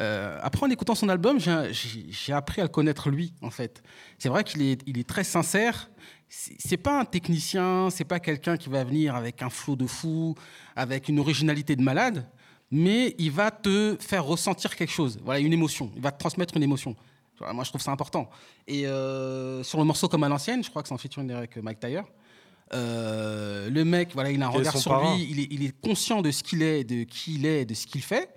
Euh, après, en écoutant son album, j'ai- appris à le connaître lui, en fait. C'est vrai qu'il est, il est très sincère. C'est c'est pas un technicien, c'est pas quelqu'un qui va venir avec un flot de fou, avec une originalité de malade, mais il va te faire ressentir quelque chose, voilà, une émotion. Il va te transmettre une émotion. Moi, je trouve ça important. Et euh, sur le morceau comme à l'ancienne, je crois que c'est en featuring avec Mike Tyler. euh, le mec, voilà, il a un regard sur parrain. lui, il est, il est conscient de ce qu'il est, de qui il est, de ce qu'il fait.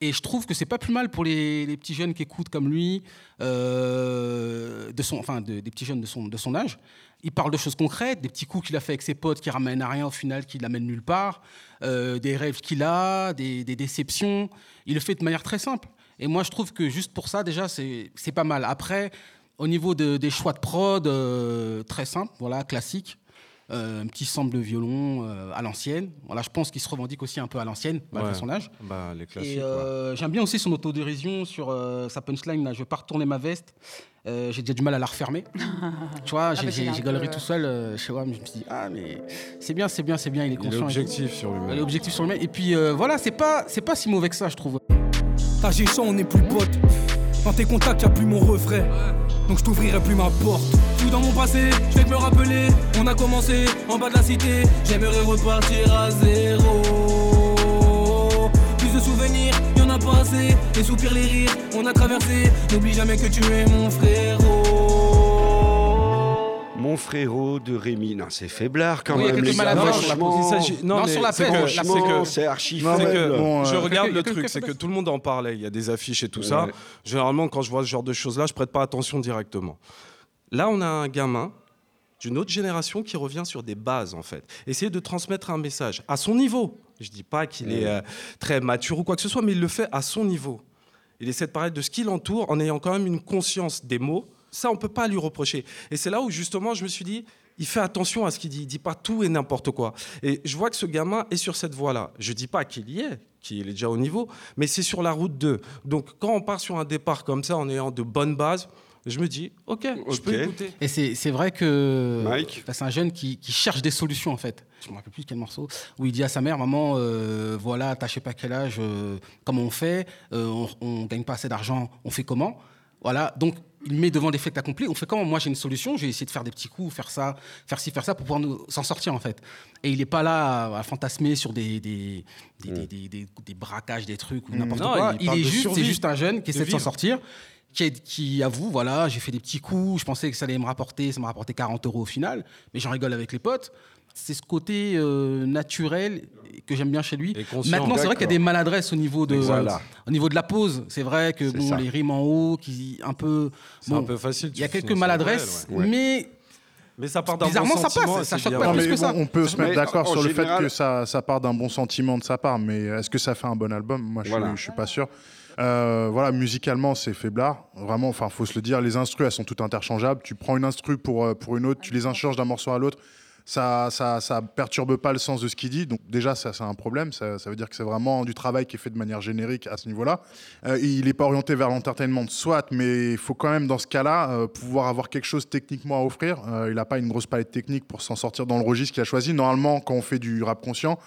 Et je trouve que c'est pas plus mal pour les, les petits jeunes qui écoutent comme lui, euh, de son, enfin de- des petits jeunes de son, de son âge. Il parle de choses concrètes, des petits coups qu'il a fait avec ses potes qui ramènent à rien au final, qui l'amènent nulle part, euh, des rêves qu'il a, des, des déceptions. Il le fait de manière très simple. Et moi, je trouve que juste pour ça, déjà, c'est c'est pas mal. Après, au niveau de- des choix de prod, euh, très simple, voilà, classique. Euh, un petit sample de violon euh, à l'ancienne. Voilà, je pense qu'il se revendique aussi un peu à l'ancienne, malgré Ouais. son âge. Bah, les classiques. Et j'aime bien aussi son autodérision sur euh, sa punchline là, je vais pas retourner ma veste. Euh, j'ai déjà du mal à la refermer. tu vois, j'ai bah, c'est j'ai- peu, galerie euh, tout seul euh, chez WAM. Je me suis dit, ah, mais c'est bien, c'est bien, c'est bien, il est conscient. et tout. objectif sur lui-même. Il est objectif sur lui-même. Et puis euh, voilà, c'est pas, c'est pas si mauvais que ça, je trouve. Géchant, on n'est plus potes. Dans tes contacts, y'a plus mon refrain. donc je t'ouvrirai plus ma porte. Tout dans mon passé, je vais me rappeler. On a commencé en bas de la cité, j'aimerais repartir à zéro. Plus de souvenirs, y en a pas assez. Les soupirs, les rires, on a traversé. N'oublie jamais que tu es mon frérot. Frérot de Rémi. Non, c'est faiblard quand Oui, il y a même. quelques Non, mais sur la c'est archi Non, je regarde le truc, c'est que tout le monde en parlait. Il y a des affiches et tout ça. Généralement, quand je vois ce genre de choses-là, je prête pas attention directement. Là, on a un gamin d'une autre génération qui revient sur des bases, en fait. Essayer de transmettre un message à son niveau. Je dis pas qu'il est euh, très mature ou quoi que ce soit, mais il le fait à son niveau. Il essaie de parler de ce qui l'entoure en ayant quand même une conscience des mots. Ça, on peut pas lui reprocher. Et c'est là où, justement, je me suis dit, il fait attention à ce qu'il dit. Il dit pas tout et n'importe quoi. Et je vois que ce gamin est sur cette voie-là. Je dis pas qu'il y est, qu'il est déjà au niveau, mais c'est sur la route 2. Donc, quand on part sur un départ comme ça, en ayant de bonnes bases, je me dis, OK, je peux Ok. écouter. Et c'est c'est vrai que Mike bah, c'est un jeune qui, qui cherche des solutions en fait. Je me rappelle plus quel morceau où il dit à sa mère maman euh, voilà t'as je sais pas quel âge euh, comment on fait Euh, on, on gagne pas assez d'argent on fait comment? Voilà donc il met devant des faits accomplis. On fait comment moi j'ai une solution j'ai essayé de faire des petits coups faire ça faire ci faire ça pour pouvoir nous s'en sortir en fait. Et il est pas là à, à fantasmer sur des des, des, des, des- des- des braquages des trucs ou n'importe Non, quoi. il il, est juste c'est juste un jeune qui essaie de s'en sortir qui, est- qui avoue, voilà, j'ai fait des petits coups, je pensais que ça allait me rapporter, ça m'a rapporté 40 euros au final, mais j'en rigole avec les potes. C'est ce côté euh, naturel que j'aime bien chez lui. Maintenant, c'est vrai qu'il y a des maladresses au niveau de, Voilà. au niveau de la pause. C'est vrai que bon, les rimes en haut, qui un peu, C'est bon, un peu facile. il y a quelques maladresses, ouais. mais Mais ça part d'un bon bizarrement, ça sentiment passe, et ça c'est choque bien. pas Non, plus mais que ça. bon, on peut se mettre d'accord sur le général- fait que ça, ça part d'un bon sentiment de sa part, mais est-ce que ça fait un bon album? Moi, je, Voilà. suis, je suis pas sûr. Euh, voilà, musicalement, c'est faiblard. Vraiment, enfin, faut se le dire, les instrus, elles sont toutes interchangeables. Tu prends une instru pour, euh, pour une autre, tu les inchanges d'un morceau à l'autre. Ça, ça, perturbe pas le sens de ce qu'il dit. Donc déjà, ça, c'est un problème. Ça, ça veut dire que c'est vraiment du travail qui est fait de manière générique à ce niveau-là. Euh, il n'est pas orienté vers l'entertainment, soit, mais il faut quand même, dans ce cas-là, euh, pouvoir avoir quelque chose techniquement à offrir. Euh, il n'a pas une grosse palette technique pour s'en sortir dans le registre qu'il a choisi. Normalement, quand on fait du rap conscient,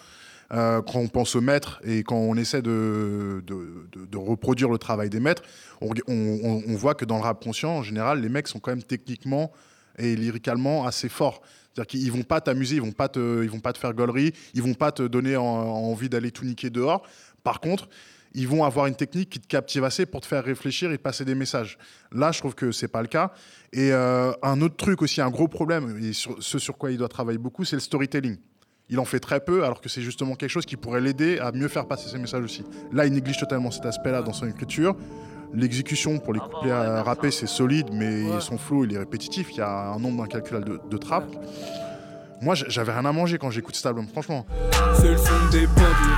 quand on pense aux maîtres et quand on essaie de, de, reproduire le travail des maîtres, on- on voit que dans le rap conscient, en général, les mecs sont quand même techniquement et lyricalement assez forts. C'est-à-dire qu'ils vont pas t'amuser, ils vont pas te, ils vont pas te faire gaulerie, ils vont pas te donner en- envie d'aller tout niquer dehors. Par contre, ils vont avoir une technique qui te captive assez pour te faire réfléchir et passer des messages. Là, je trouve que c'est pas le cas. Et euh, un autre truc aussi, un gros problème, et ce sur quoi il doit travailler beaucoup, c'est le storytelling. Il en fait très peu, alors que c'est justement quelque chose qui pourrait l'aider à mieux faire passer ses messages aussi. Là, il néglige totalement cet aspect-là dans son écriture. L'exécution pour les couplets à rapper, c'est solide, mais son flow, il est répétitif. Il y a un nombre incalculable de, de trappes. Moi, j'avais rien à manger quand j'écoute cet album, franchement. C'est le son des pendus.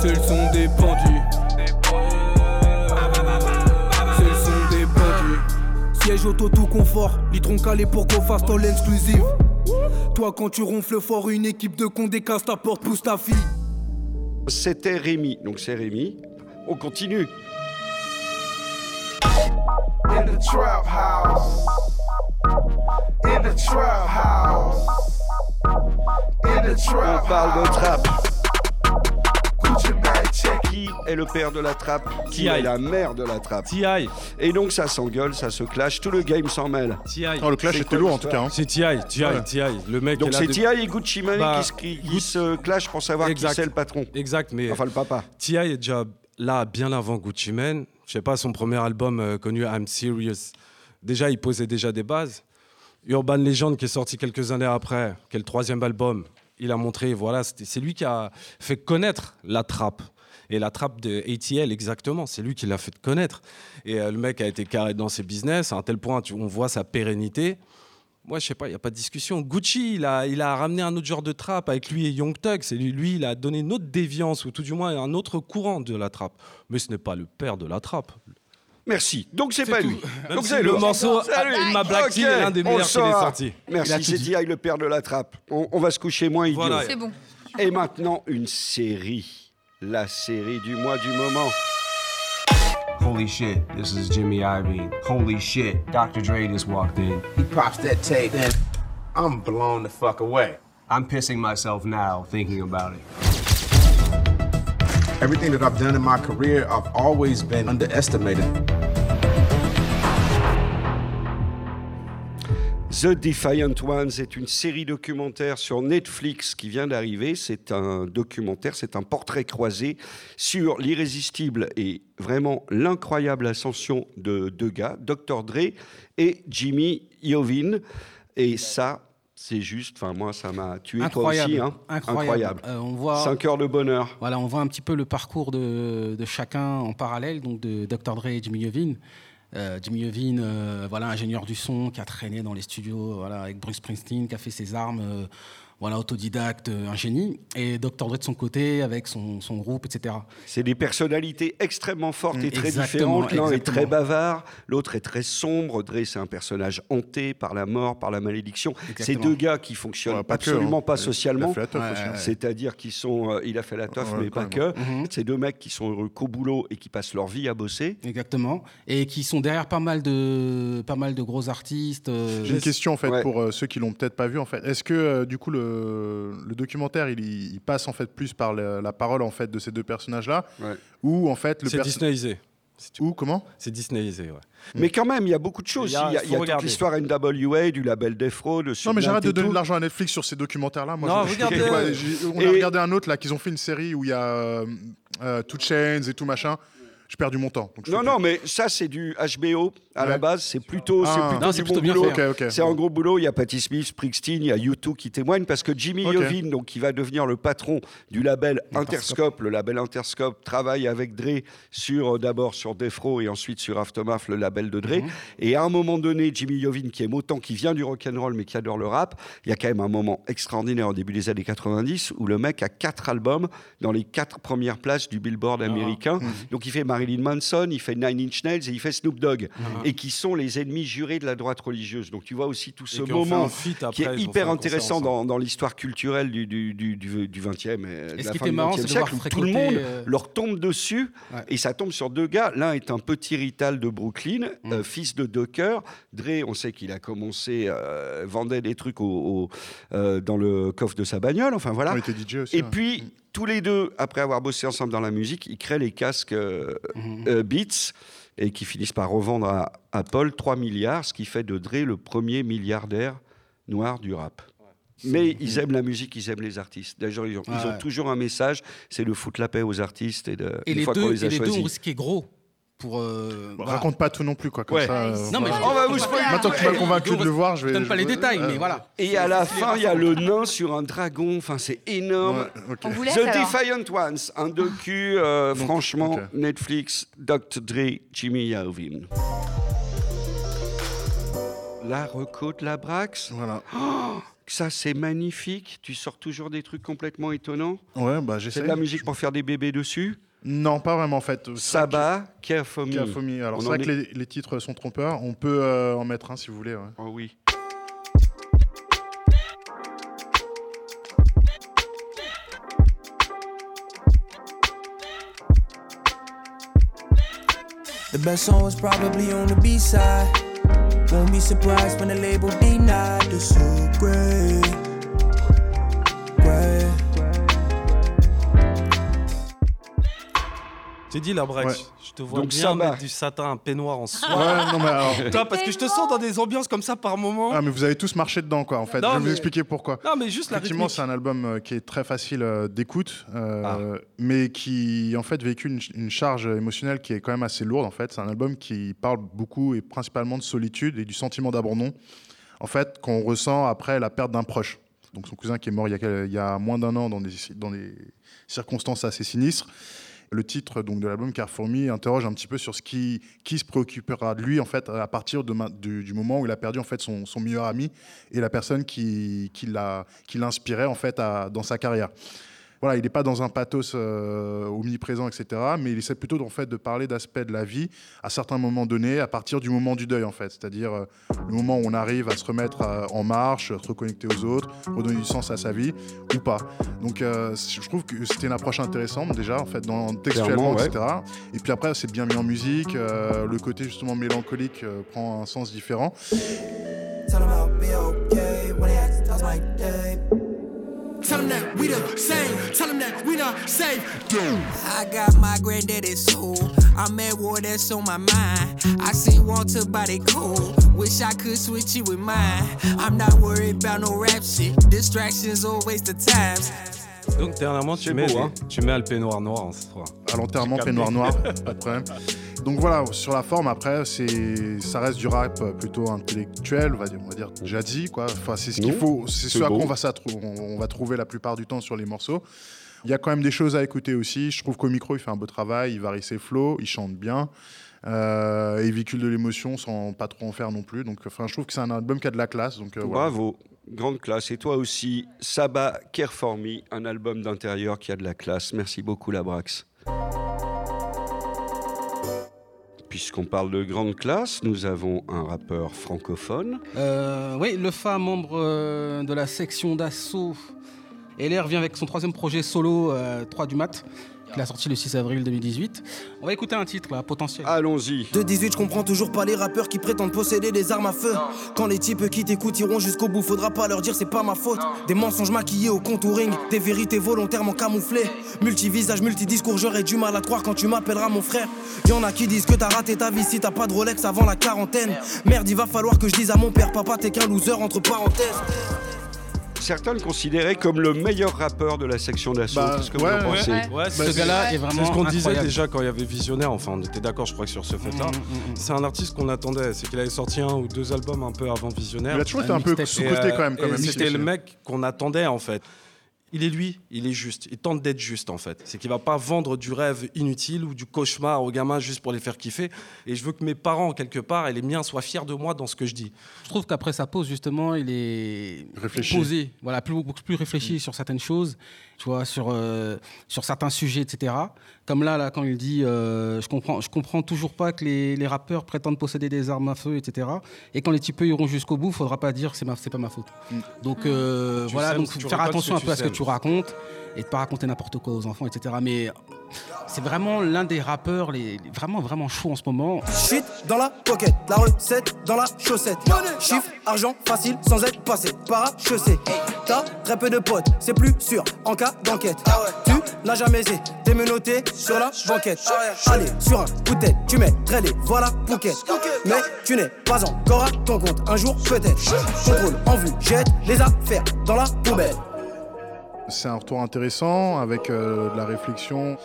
C'est le son des pendus. C'est le son des pendus. Siège auto tout confort, litron calé pour go fast all exclusive. Toi quand tu ronfles fort, une équipe de condés casse ta porte, pousse ta fille. C'était Rémi. Donc c'est Rémi. On continue. In the trap house. In the trap house. In the On trap parle de trap. Est le père de la trappe Qui T.I. est la mère de la trappe T.I. Et donc ça s'engueule, ça se clash, tout le game s'en mêle. T.I. Oh, le clash C'est était lourd en tout cas. hein. C'est T.I. T.I. Ouais. T.I. Le mec Donc c'est de- T.I. et Gucci Mane Bah, qui, se- qui- qui se clashent pour savoir Exact. qui c'est le patron. Exact, mais Enfin le papa. T.I. est déjà là bien avant Gucci Mane. Je sais pas, son premier album euh, connu, I'm Serious. Déjà, il posait déjà des bases. Urban Legend, qui est sorti quelques années après, qui est le troisième album, il a montré, voilà, c'était- c'est lui qui a fait connaître la trappe. Et la trappe de ATL, exactement, c'est lui qui l'a fait connaître. Et euh, le mec a été carré dans ses business, à un tel point, tu- on voit sa pérennité. Moi, je sais pas, il n'y a pas de discussion. Gucci, il a, il a ramené un autre genre de trappe avec lui et Young Thug. C'est lui, lui, il a donné une autre déviance, ou tout du moins un autre courant de la trappe. Mais ce n'est pas le père de la trappe. Merci. Donc c'est pas tout. lui. Même Donc si c'est le morceau, My Black Ok, Tea, est l'un des on meilleurs le qu'il saura. sorti. Il a Merci, c'est dit. T.I. le père de la trappe. On, on va se coucher moins idiot. Voilà. C'est bon. Et maintenant, une série. La série du mois du moment. Holy shit, this is Jimmy Iovine. Holy shit, Dr. Dre just walked in. He pops that tape and I'm blown the fuck away. I'm pissing myself now thinking about it. Everything that I've done in my career, I've always been underestimated. The Defiant Ones est une série documentaire sur Netflix qui vient d'arriver. C'est un documentaire, c'est un portrait croisé sur l'irrésistible et vraiment l'incroyable ascension de deux gars, Dr. Dre et Jimmy Iovine. Et ça, c'est juste, enfin moi ça m'a tué Incroyable, toi aussi. hein. incroyable. Euh, on voit, 5 heures de bonheur. Voilà, on voit un petit peu le parcours de, de chacun en parallèle, donc de Dr. Dre et Jimmy Iovine. Euh, Jimmy Iovine, euh, voilà, ingénieur du son qui a traîné dans les studios avec Bruce Springsteen, qui a fait ses armes, euh, voilà, autodidacte, euh, un génie. Et Dr. Dre de son côté, avec son, son groupe, etc. C'est des personnalités extrêmement fortes et très Exactement, différentes. L'un est très bavard, l'autre est très sombre. Dre, c'est un personnage hanté par la mort, par la malédiction. C'est deux gars qui fonctionnent Ouais, pas que, absolument hein. pas socialement. il a fait la teuf aussi. C'est-à-dire qu'ils sont. euh, il a fait la teuf, Ouais, mais pas que. Mhm. C'est deux mecs qui sont heureux qu'au boulot et qui passent leur vie à bosser. Exactement. Et qui sont derrière pas mal de, pas mal de gros artistes. euh, J'ai une question en fait Ouais. pour euh, ceux qui l'ont peut-être pas vu en fait. Est-ce que euh, du coup le, le documentaire il, il passe en fait plus par la parole en fait de ces deux personnages là Ouais. ou en fait le C'est Disneyisé. ou comment C'est Disneyisé, ouais. Mais quand même, il y a beaucoup de choses. Il y a- Il y a, il y a toute regarder. l'histoire NWA, du label Defro, de Non mais j'arrête de donner de l'argent à Netflix sur ces documentaires là. Moi, Non, je- regardez. On a Et- regardé un autre là qu'ils ont fait une série où il y a euh, euh, Two Chains et tout machin. J'ai perdu mon temps. donc je Non, non, plus. mais ça, c'est du HBO à la base. C'est plutôt, Ah. c'est plutôt Non, du c'est bon plutôt boulot. C'est un gros boulot. Il y a Patti Smith, Springsteen, il y a U2 qui témoignent parce que Jimmy Ok. Iovine, donc qui va devenir le patron du label Interscope. Interscope, le label Interscope travaille avec Dre sur euh, d'abord sur Defro et ensuite sur Aftermath, le label de Dre. Mhm. Et à un moment donné, Jimmy Iovine, qui aime autant, qui vient du rock and roll mais qui adore le rap, il y a quand même un moment extraordinaire au début des années 90 où le mec a quatre albums dans les quatre premières places du Billboard Ah. américain. Mhm. Donc il fait Marilyn Manson, il fait Nine Inch Nails et il fait Snoop Dogg, Ah. et qui sont les ennemis jurés de la droite religieuse. Donc tu vois aussi tout ce moment qui est hyper intéressant dans, dans l'histoire culturelle du, du, du, du, du 20e et, de Et la ce qui fin était du marrant, 20e c'est de siècle, tout le monde euh, leur tombe dessus Ouais. et ça tombe sur deux gars. L'un est un petit rital de Brooklyn, Mm. euh, fils de Docker. Dre, on sait qu'il a commencé, euh, vendait des trucs au, au- euh, dans le coffre de sa bagnole. Enfin voilà. On était DJ aussi. Et ouais. puis, tous les deux, après avoir bossé ensemble dans la musique, ils créent les casques euh, euh, Beats et qui finissent par revendre à Apple 3 milliards, ce qui fait de Dre le premier milliardaire noir du rap. Mais ils aiment la musique, ils aiment les artistes. D'ailleurs, ils, ont- ils ont Ouais. toujours un message, c'est de foutre la paix aux artistes et de Et une les fois deux, qu'on les a et les deux ont risqué gros pour. euh, voilà. Raconte pas tout non plus quoi. Comme Ouais. ça, euh, Non, mais voilà. je- On va vous je- spoiler. Maintenant que tu m'as convaincu de le voir, je Je vais. donne pas les je- détails, euh, mais voilà. Et à la fin, il y a le nain sur un dragon. Enfin, c'est énorme. Ouais, ok. On vous laisse The alors. Defiant Ones, un docu, euh, franchement. Netflix, Dr. Dre, Jimmy Iovine. La reco de la Brax. Voilà. Oh, ça, c'est magnifique. Tu sors toujours des trucs complètement étonnants. Ouais, bah C'est j'essaie. de la musique pour faire des bébés dessus. Non, pas vraiment en fait. C'est vrai Saba, Care for que- Me. Cafomie. Alors On c'est vrai est- que les, les titres sont trompeurs. On peut euh, en mettre un si vous voulez. ouais. Oh oui. The best song was probably on the B side. Won't be surprised when the label denied the so. Great. T'es dit la Brex, Ouais. je te vois Donc bien ça mettre du satin, un peignoir en soie. Ouais, non mais alors. Parce que je te sens dans des ambiances comme ça par moment. Ah mais vous avez tous marché dedans quoi en fait. Non, je vais mais- vous expliquer pourquoi. Non, mais juste la Effectivement, c'est un album euh, qui est très facile euh, d'écoute, euh, Ah. mais qui en fait véhicule une, une charge émotionnelle qui est quand même assez lourde. En fait, c'est un album qui parle beaucoup et principalement de solitude et du sentiment d'abandon, en fait, qu'on ressent après la perte d'un proche. Donc son cousin qui est mort il y a, quel- il y a moins d'un an dans des, dans des circonstances assez sinistres. Le titre donc de l'album Car for Me interroge un petit peu sur ce qui, qui se préoccupera de lui en fait à partir du, moment où il a perdu en fait son, meilleur ami et la personne qui, qui l'inspirait en fait dans sa carrière. Voilà, il n'est pas dans un pathos euh, omniprésent, etc. Mais il essaie plutôt en fait de parler d'aspects de la vie à certains moments donnés, à partir du moment du deuil en fait, c'est-à-dire euh, le moment où on arrive à se remettre euh, en marche, se reconnecter aux autres, redonner du sens à sa vie ou pas. Donc euh, je trouve que c'était une approche intéressante déjà en fait, dans, textuellement, ouais. etc. Et puis après c'est bien mis en musique, euh, le côté justement mélancolique euh, prend un sens différent. Tell them that we the same. Tell them that we not safe. I got my granddaddy's soul. I'm at war, that's on my mind. I see Walter body cool. Wish I could switch it with mine. I'm not worried about no rap shit. Distractions or waste of times. Donc dernièrement, tu mets, beau, hein. tu mets le peignoir noir en ce soir. À l'enterrement, peignoir noir, pas de problème. Donc voilà, sur la forme, après, c'est, ça reste du rap plutôt intellectuel, on va dire, on va dire jazzy, quoi. Enfin, c'est ce qu'il Non, faut, c'est ce à quoi on va, on, va trouver la plupart du temps sur les morceaux. Il y a quand même des choses à écouter aussi. Je trouve qu'au micro, il fait un beau travail, il varie ses flows, il chante bien. Euh, et il véhicule de l'émotion sans pas trop en faire non plus. Donc, enfin, je trouve que c'est un album qui a de la classe. Donc, euh, voilà. Bravo, grande classe. Et toi aussi, Saba Care For Me, un album d'intérieur qui a de la classe. Merci beaucoup, Labrax. Puisqu'on parle de grande classe, nous avons un rappeur francophone. Euh, oui, le fa, membre euh, de la section d'assaut. LR vient avec son troisième projet solo, euh, 3 du mat, qu'il a sorti le 6 avril 2018. On va écouter un titre, là, potentiel. Allons-y. De 18, je comprends toujours pas les rappeurs qui prétendent posséder des armes à feu. Quand les types qui t'écoutent iront jusqu'au bout, faudra pas leur dire c'est pas ma faute. Des mensonges maquillés au contouring, des vérités volontairement camouflées. Multivisage, multidiscours, j'aurais du mal à te croire quand tu m'appelleras mon frère. Y'en a qui disent que t'as raté ta vie si t'as pas de Rolex avant la quarantaine. Merde, il va falloir que je dise à mon père, papa, t'es qu'un loser entre parenthèses. Certains le considéraient comme le meilleur rappeur de la section d'assaut. Bah, Qu'est-ce que vous ouais, en pensez ouais. Ouais, Ce c'est- gars-là est vraiment C'est ce qu'on disait déjà quand il y avait Visionnaire. Enfin, on était d'accord, je crois, que sur ce fait-là. Mm, mm, mm. C'est un artiste qu'on attendait. C'est qu'il avait sorti un ou deux albums un peu avant Visionnaire. Il a toujours été un peu sous-côté Et, quand même. euh, Quand même C'était le mec qu'on attendait en fait. Il est lui, il est juste. Il tente d'être juste en fait. C'est qu'il va pas vendre du rêve inutile ou du cauchemar aux gamins juste pour les faire kiffer. Et je veux que mes parents, quelque part, et les miens soient fiers de moi dans ce que je dis. Je trouve qu'après sa pause, justement, il est Réfléchi. posé, voilà, plus, plus réfléchi sur certaines choses, tu vois, sur, euh, sur certains sujets, etc. Comme là, là quand il dit euh, je, comprends, je comprends toujours pas que les, les rappeurs prétendent posséder des armes à feu, etc. Et quand les types iront jusqu'au bout, faudra pas dire c'est c'est pas ma faute. Donc euh, Tu voilà, sèmes donc tu faire attention un peu à ce que tu racontes et de pas raconter n'importe quoi aux enfants, etc. Mais c'est vraiment l'un des rappeurs les, les- vraiment vraiment chaud en ce moment. Shit dans la pocket, la recette dans la chaussette. Chiffre, argent, facile, sans être passé par. T'as très peu de potes, c'est plus sûr en cas d'enquête. Tu n'as jamais été menotté sur la banquette. Allez, sur un coup de tête, tu mets les voilà Phuket. Mais tu n'es pas encore à ton compte, un jour peut-être. Contrôle en vue, jette les affaires dans la poubelle. C'est un retour intéressant avec euh, de la réflexion.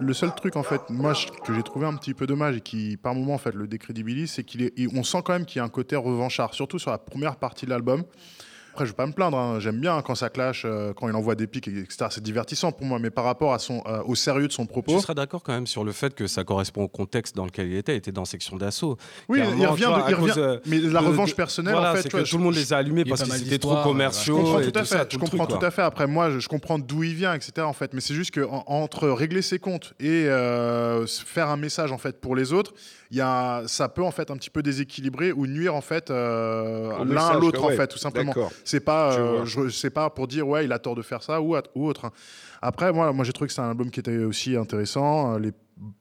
Le seul truc en fait, moi que j'ai trouvé un petit peu dommage et qui par moment en fait le décrédibilise, c'est qu'il est, il- on sent quand même qu'il y a un côté revanchard, surtout sur la première partie de l'album. Après, je vais pas me plaindre, hein, j'aime bien quand ça clash, euh, quand il envoie des pics, etc. C'est divertissant pour moi, mais par rapport à son, euh, au sérieux de son propos. Tu serais d'accord quand même sur le fait que ça correspond au contexte dans lequel il était. Il était dans section d'assaut. Oui, il revient tu vois, de- il à cause, revient- euh, mais la de- revanche de- personnelle, voilà, en fait, c'est tu vois, que tout le monde les a allumés parce mal c'était trop commerciaux. Je comprends et tout à ça, fait. tout Je comprends truc, tout à fait. Après, moi, je, je comprends d'où il vient, etc. En fait, mais c'est juste que en- entre régler ses comptes et euh, faire un message en fait pour les autres, il y a, ça peut en fait un petit peu déséquilibrer ou nuire en fait euh, l'un à l'autre ouais. en fait, tout simplement. C'est pas, euh, je, c'est pas pour dire ouais, il a tort de faire ça ou, autre. hein. Après, moi, moi j'ai trouvé que c'est un album qui était aussi intéressant. Euh, Les,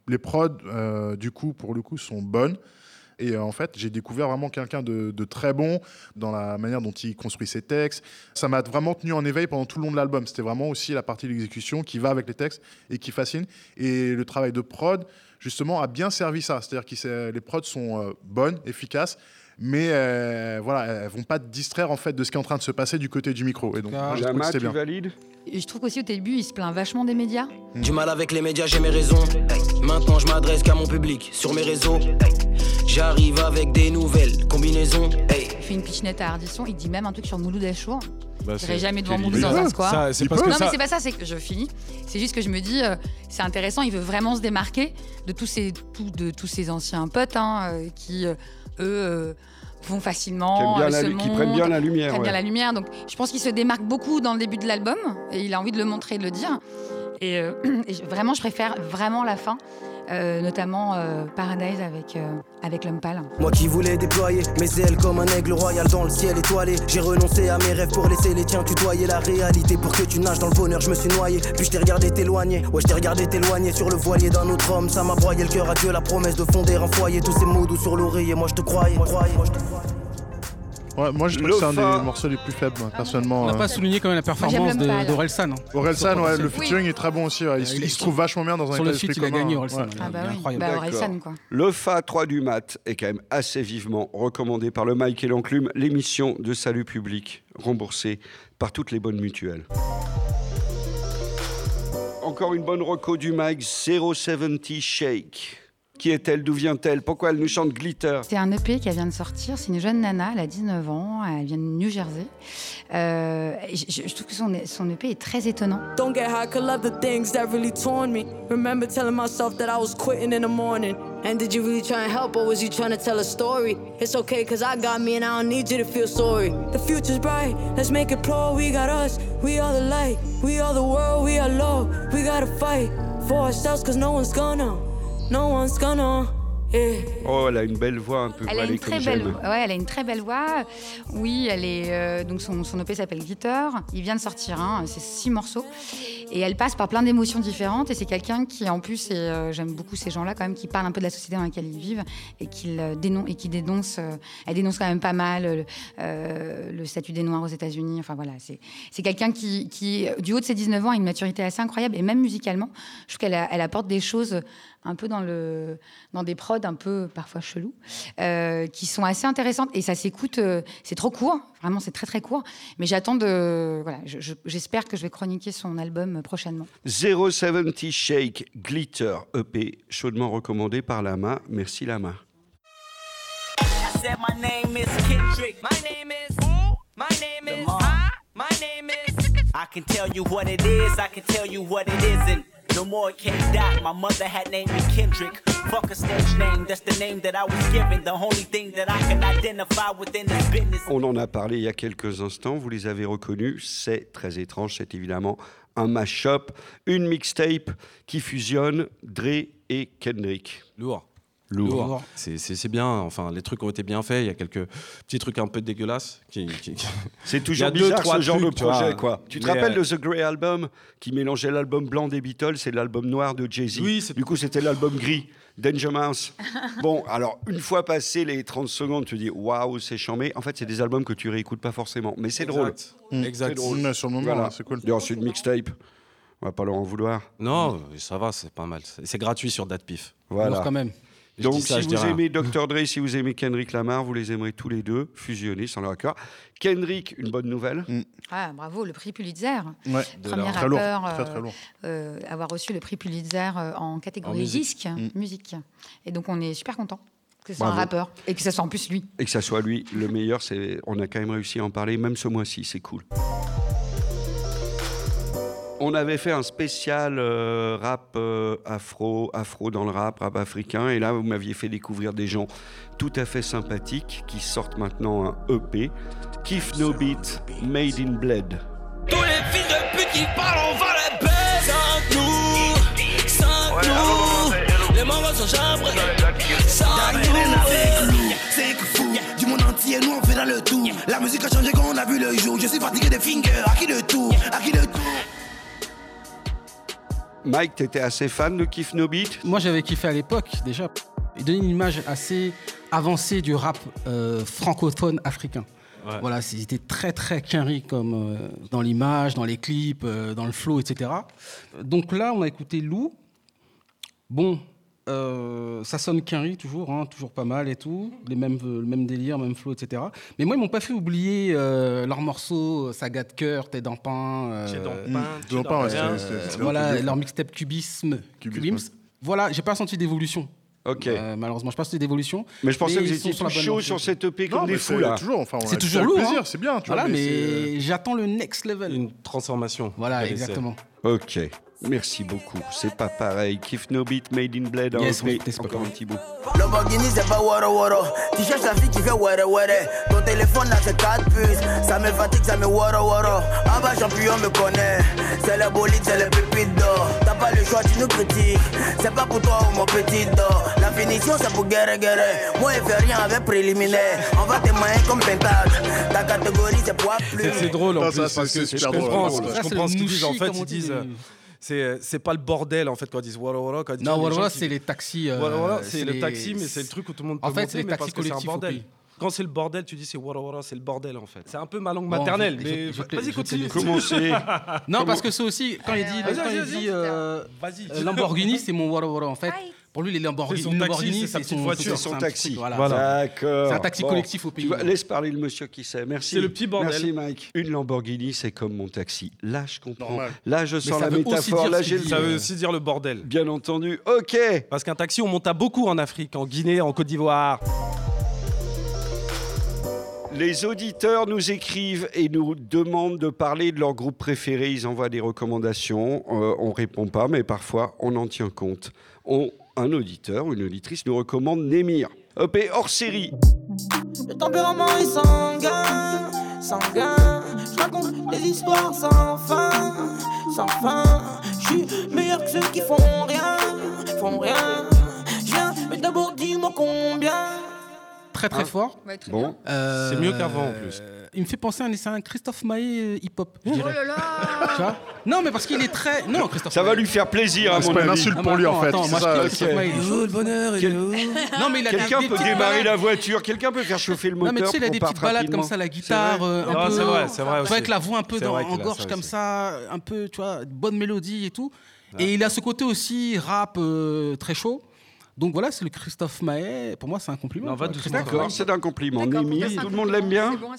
les prods, euh, du coup, pour le coup, sont bonnes. Et en fait, j'ai découvert vraiment quelqu'un de, de très bon dans la manière dont il construit ses textes. Ça m'a vraiment tenu en éveil pendant tout le long de l'album. C'était vraiment aussi la partie de l'exécution qui va avec les textes et qui fascine. Et le travail de prod, justement, a bien servi ça. C'est-à-dire que les prods sont bonnes, efficaces. Mais euh, voilà, elles vont pas te distraire en fait de ce qui est en train de se passer du côté du micro. Et donc, moi, que Lama, c'était tu bien. valides Et je trouve qu'aussi au début, il se plaint vachement des médias. Du mal avec les médias, j'ai mes raisons. Maintenant, je m'adresse qu'à mon public sur mes réseaux. J'arrive avec des nouvelles combinaisons. Hey. Il fait une pitchnette à Ardisson, il dit même un truc sur Mouloud Achour. Bah, Je jamais devant Mouloud dans un square. Ça, c'est Il parce peut. que non, mais ça- c'est pas ça, c'est que je finis. C'est juste que je me dis, euh, c'est intéressant, il veut vraiment se démarquer de tous ces, tout- de tous ces anciens potes hein, euh, qui, euh, eux, euh, vont facilement. Qui bien euh, la qui prennent bien la lumière, bien la lumière. Donc, je pense qu'il se démarque beaucoup dans le début de l'album et il a envie de le montrer et de le dire. Et, euh, et vraiment, je préfère vraiment la fin, euh, notamment euh, Paradise avec, euh, avec l'homme pâle. Moi qui voulais déployer mes ailes comme un aigle royal dans le ciel étoilé. J'ai renoncé à mes rêves pour laisser les tiens tutoyer la réalité. Pour que tu nages dans le bonheur, je me suis noyé. Puis je t'ai regardé t'éloigner. Ouais, je t'ai regardé t'éloigner sur le voilier d'un autre homme. Ça m'a broyé le cœur à Dieu, la promesse de fonder un foyer. Tous ces mots doux sur l'oreiller, moi je te croyais. Moi, je te croyais. Ouais, moi je trouve que c'est un des morceaux les plus faibles, moi, personnellement. On n'a euh. pas souligné quand même la performance d'Orelsan. hein. Orelsan, ouais, le featuring est très bon aussi. ouais. Il, se- il est- il se trouve vachement bien dans un Sur le feat, il a gagné, Orelsan. Ouais. Ah bah oui, bah. Orelsan, quoi. Le FA 3 du mat est quand même assez vivement recommandé par le Mike et l'Enclume, l'émission de salut public remboursée par toutes les bonnes mutuelles. Encore une bonne reco du Mike, 070 Shake. Qui est-elle D'où vient-elle Pourquoi elle nous chante Glitter? C'est un EP qui vient de sortir. C'est une jeune nana, elle a 19 ans, elle vient de New Jersey. Euh, je, je- trouve que son, son EP est très étonnant. Don't get high, could love the things that really torn me. Remember telling myself that I was quitting in the morning. And did you really try and help, or was you trying to tell a story? It's okay, cause I got me and I don't need you to feel sorry. The future's bright, let's make it plural. We got us, we are the light, we are the world, we are love. We gotta fight for ourselves, cause no one's gonna, no one's gonna. Yeah. Oh, elle a une belle voix un peu Elle a une comme très belle, ouais, elle a une très belle voix. Oui, elle est euh, donc son, son EP s'appelle Glitter. Il vient de sortir un, c'est six morceaux et elle passe par plein d'émotions différentes. Et c'est quelqu'un qui, en plus, et euh, j'aime beaucoup ces gens-là quand même, qui parlent un peu de la société dans laquelle ils vivent et et qui dénonce. euh, elle dénonce quand même pas mal euh, euh, le statut des Noirs aux États-Unis. Enfin voilà, c'est quelqu'un qui, du haut de ses 19 ans, a une maturité assez incroyable et même musicalement, je trouve qu'elle elle apporte des choses un peu dans des prods un peu parfois chelous euh, qui sont assez intéressantes et ça s'écoute euh, c'est trop court vraiment c'est très très court mais j'attends de voilà je- je- j'espère que je vais chroniquer son album prochainement 070 Shake Glitter EP, chaudement recommandé par Lama. Merci Lama. I said my name is Kendrick. My name is who? My name is huh? My name is I can tell you what it is, I can tell you what it isn't. No more K Dot, my mother had named me Kendrick. Fuck a stage name, that's the name that I was given. The only thing that I can identify within this business. On en a parlé il y a quelques instants, vous les avez reconnus, c'est très étrange, c'est évidemment un mash-up, une mixtape qui fusionne Dre et Kendrick. Lourd. Lourd. Lourd. C'est- C'est c'est bien, enfin, les trucs ont été bien faits. Il y a quelques petits trucs un peu dégueulasses. Qui, qui- qui- C'est Il y toujours a deux, bizarre trois ce genre trucs, de tu vois. projet, quoi. Tu te Mais, rappelles euh, de The Grey Album qui mélangeait l'album blanc des Beatles et l'album noir de Jay-Z? Oui, c'est- Du coup, c'était l'album gris, Danger Mouse. bon, alors, une fois passé les 30 secondes, tu dis waouh, c'est chambé. En fait, c'est des albums que tu réécoutes pas forcément, mais c'est drôle. Exact. Mm. Exact. C'est drôle. Ouais, sur le moment, Voilà. c'est cool. D'ailleurs, c'est une mixtape. On va pas leur en vouloir. Non, ça va, c'est pas mal. C'est gratuit sur DatPiff. Voilà. Lourd quand même. Donc, ça, si vous aimez Dr. Dre, si vous aimez Kendrick Lamar, vous les aimerez tous les deux, fusionnés sans leur accord. Kendrick, une bonne nouvelle. ah bravo le prix Pulitzer Ouais, premier Très lourd, rappeur très, euh, très lourd. euh, avoir reçu le prix Pulitzer euh, en catégorie En musique. disque Mm. musique et donc on est super content que ce soit un rappeur et que ce soit en plus lui Et que ça soit lui le meilleur, c'est on a quand même réussi à en parler, même ce mois-ci, c'est cool. On avait fait un spécial euh, rap euh, afro, afro dans le rap, rap africain, et là vous m'aviez fait découvrir des gens tout à fait sympathiques qui sortent maintenant un EP, Kiff No Beat, Made in Bled. Tous les fils de pute qui parlent, on va les baiser. Sans nous, sans nous. Les mamans sont chambrées. Sans nous. C'est que fou, du monde entier, nous on fait dans le tout. La musique a changé quand on a vu le jour. Je suis fatigué des fingers, à qui le tour, à qui le tour? Mike, t'étais assez fan de Kiff No Beat Moi, j'avais kiffé à l'époque déjà. Il donnait une image assez avancée du rap euh, francophone africain. Ouais. Voilà, c'était très très quinri comme euh, dans l'image, dans les clips, euh, dans le flow, etc. Donc là, on a écouté Lou. Bon, euh, ça sonne quinri toujours, hein, toujours pas mal et tout, les mêmes, le même délire, même flow, etc. Mais moi, ils m'ont pas fait oublier euh, leurs morceaux Saga de cœur, T'es dans pain. euh, T'es dans pain, voilà, leur mixtape Cubisme. Cubisme, Cubisme. Voilà, j'ai pas senti d'évolution. Ok. Euh, malheureusement, je pas senti d'évolution. Mais je pensais que vous étiez sont sur cette EP comme mais des fous c'est là. toujours, enfin, C'est toujours lourd. hein. c'est bien, tu Voilà, vois. mais, c'est- j'attends le next level. Une transformation. Voilà, exactement. Ok, merci beaucoup. C'est pas pareil. Kiff No Beat, Made in Bled, en Yes, oui, pas Encore un petit bout. Lamborghini c'est pas waro waro Tu cherches la fille qui fait were were. Ton téléphone là c'est 4 puces. Ça me fatigue, ça me waro waro Ah bah champion me connaît. C'est le bolide, c'est le pépite d'or. T'as pas le choix, tu nous critiques. C'est pas pour toi ou mon petit d'or. La finition c'est pour guerre guerre. Moi il fait rien avec préliminaire. On va te mailler comme pentacle Ta catégorie c'est poids plus C'est c'est drôle en plus parce que c'est je comprends, je c'est comprends ce qu'ils disent. En fait, ils disent. Euh, C'est c'est pas le bordel en fait quand ils disent wara wara. quand ils disent Non, qui- c'est les taxis. euh, Voilà, voilà, c'est le les- taxi, mais c'est le truc où tout le monde peut En fait, monter, c'est les mais taxis parce que c'est un bordel. quand c'est le bordel, tu dis c'est wara wara, c'est le bordel en fait. C'est un peu ma langue Bon, maternelle, je- mais vas-y continue. Commencez. Non, parce que c'est aussi, quand il dit, Vas-y, quand il vas-y, dit vas-y. euh, Vas-y. euh, Lamborghini, c'est mon Wara Wara en fait. Pour lui, les Lamborghini, C'est son une taxi, Lamborghini, c'est sa petite son- voiture. c'est son taxi. truc, Voilà. D'accord. C'est un taxi Bon. collectif au pays. Vois, laisse parler le monsieur qui sait. Merci. C'est le petit bordel. Merci Mike. Une Lamborghini, c'est comme mon taxi. Là, je comprends. Normal. Là, je sens la métaphore. Là, j'ai. Ça veut aussi dire le bordel. Bien entendu. Ok. Parce qu'un taxi, on monte à beaucoup en Afrique, en Guinée, en Côte d'Ivoire. Les auditeurs nous écrivent et nous demandent de parler de leur groupe préféré. Ils envoient des recommandations. Euh, on répond pas, mais parfois on en tient compte. On- un auditeur ou une auditrice nous recommande Némir. EP hors série. Le tempérament est sanguin, sanguin. Je raconte des histoires sans fin, sans fin. Je suis meilleur que ceux qui font rien, font rien. Je viens, mais d'abord dis-moi combien. Très très fort. Ouais, très Bon. Euh, C'est mieux qu'avant, en plus. Il me fait penser à un, c'est un Christophe Maé hip-hop, je dirais. Oh là là Tu vois Non, mais parce qu'il est très. Non, Christophe Ça va lui faire plaisir, à C'est mon pas une avis. insulte Non, pour lui, en fait. attends, c'est moi, je ça. kiffe Christophe Maé, il est- le bonheur, Quel- Non, mais il a des- Quelqu'un peut petites démarrer balades. la voiture. Quelqu'un peut faire chauffer le Non, moteur. mais tu sais, il a des petites balades rapidement. comme ça, la C'est guitare, euh, un Non, peu. c'est vrai, c'est vrai avec la voix un peu C'est en gorge comme ça, un peu, tu vois, une bonne mélodie et tout. Et il a ce côté aussi rap euh, très chaud. Donc voilà, c'est le Christophe Maé. Pour moi, c'est un compliment. D'accord, c'est un compliment. Un tout le monde l'aime bien C'est bon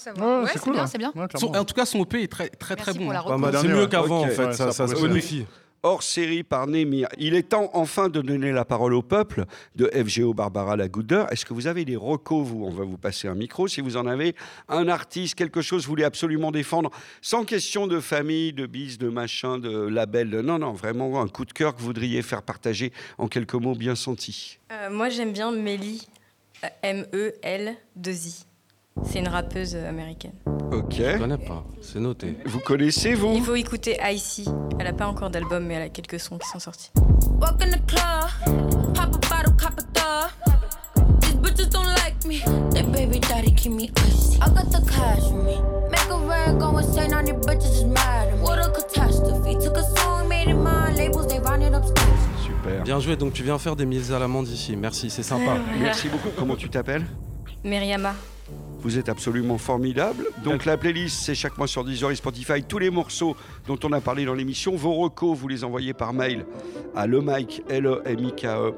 c'est cool, bien, hein. c'est bien. Ouais, Son- clairement. en tout cas, son EP est très très très Merci bon. hein. C'est mieux qu'avant, en fait. Ça, ça ça se bonifie. Hors série par Némir. Il est temps enfin de donner la parole au peuple de FGO Barbara Lagoudeur. Est-ce que vous avez des recos, vous? On va vous passer un micro. Si vous en avez un artiste, quelque chose vous voulez absolument défendre, sans question de famille, de bis, de machin, de label. de- Non, non, vraiment un coup de cœur que vous voudriez faire partager en quelques mots bien sentis. Euh, moi, j'aime bien euh, M-E-L-2-I. C'est une rappeuse américaine. Ok. Je connais pas, c'est noté. Vous connaissez, vous Il faut écouter Icy. Elle a pas encore d'album, mais elle a quelques sons qui sont sortis. Walk in the club, pop a bottle, cop a thug. These bitches don't like me. They baby daddy keep me icy. I got the cash for me. Make a rag go insane on these bitches is mad. at me. What a catastrophe. Took a song, made it mine. Labels, they rounded up stacks. Super. Bien joué, donc tu viens faire des mises à l'amande ici. Merci, c'est sympa. Merci beaucoup. Comment tu t'appelles? Myriama. Vous êtes absolument formidable. Donc la playlist, c'est chaque mois sur Deezer et Spotify. Tous les morceaux dont on a parlé dans l'émission, vos recos, vous les envoyez par mail à lemike, l e m i k e.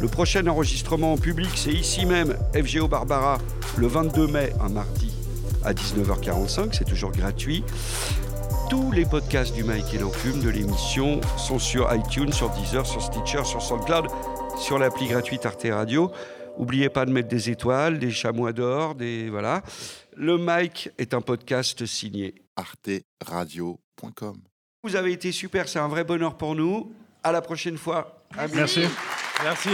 Le prochain enregistrement en public, c'est ici même, FGO Barbara, le 22 mai, un mardi à 19h45. C'est toujours gratuit. Tous les podcasts du Mike et l'enclume de l'émission sont sur iTunes, sur Deezer, sur Stitcher, sur SoundCloud, sur l'appli gratuite Arte Radio. N'oubliez pas de mettre des étoiles, des chamois d'or, des voilà. Le Mike est un podcast signé arteradio.com. Vous avez été super, c'est un vrai bonheur pour nous. À la prochaine fois. Merci. Merci.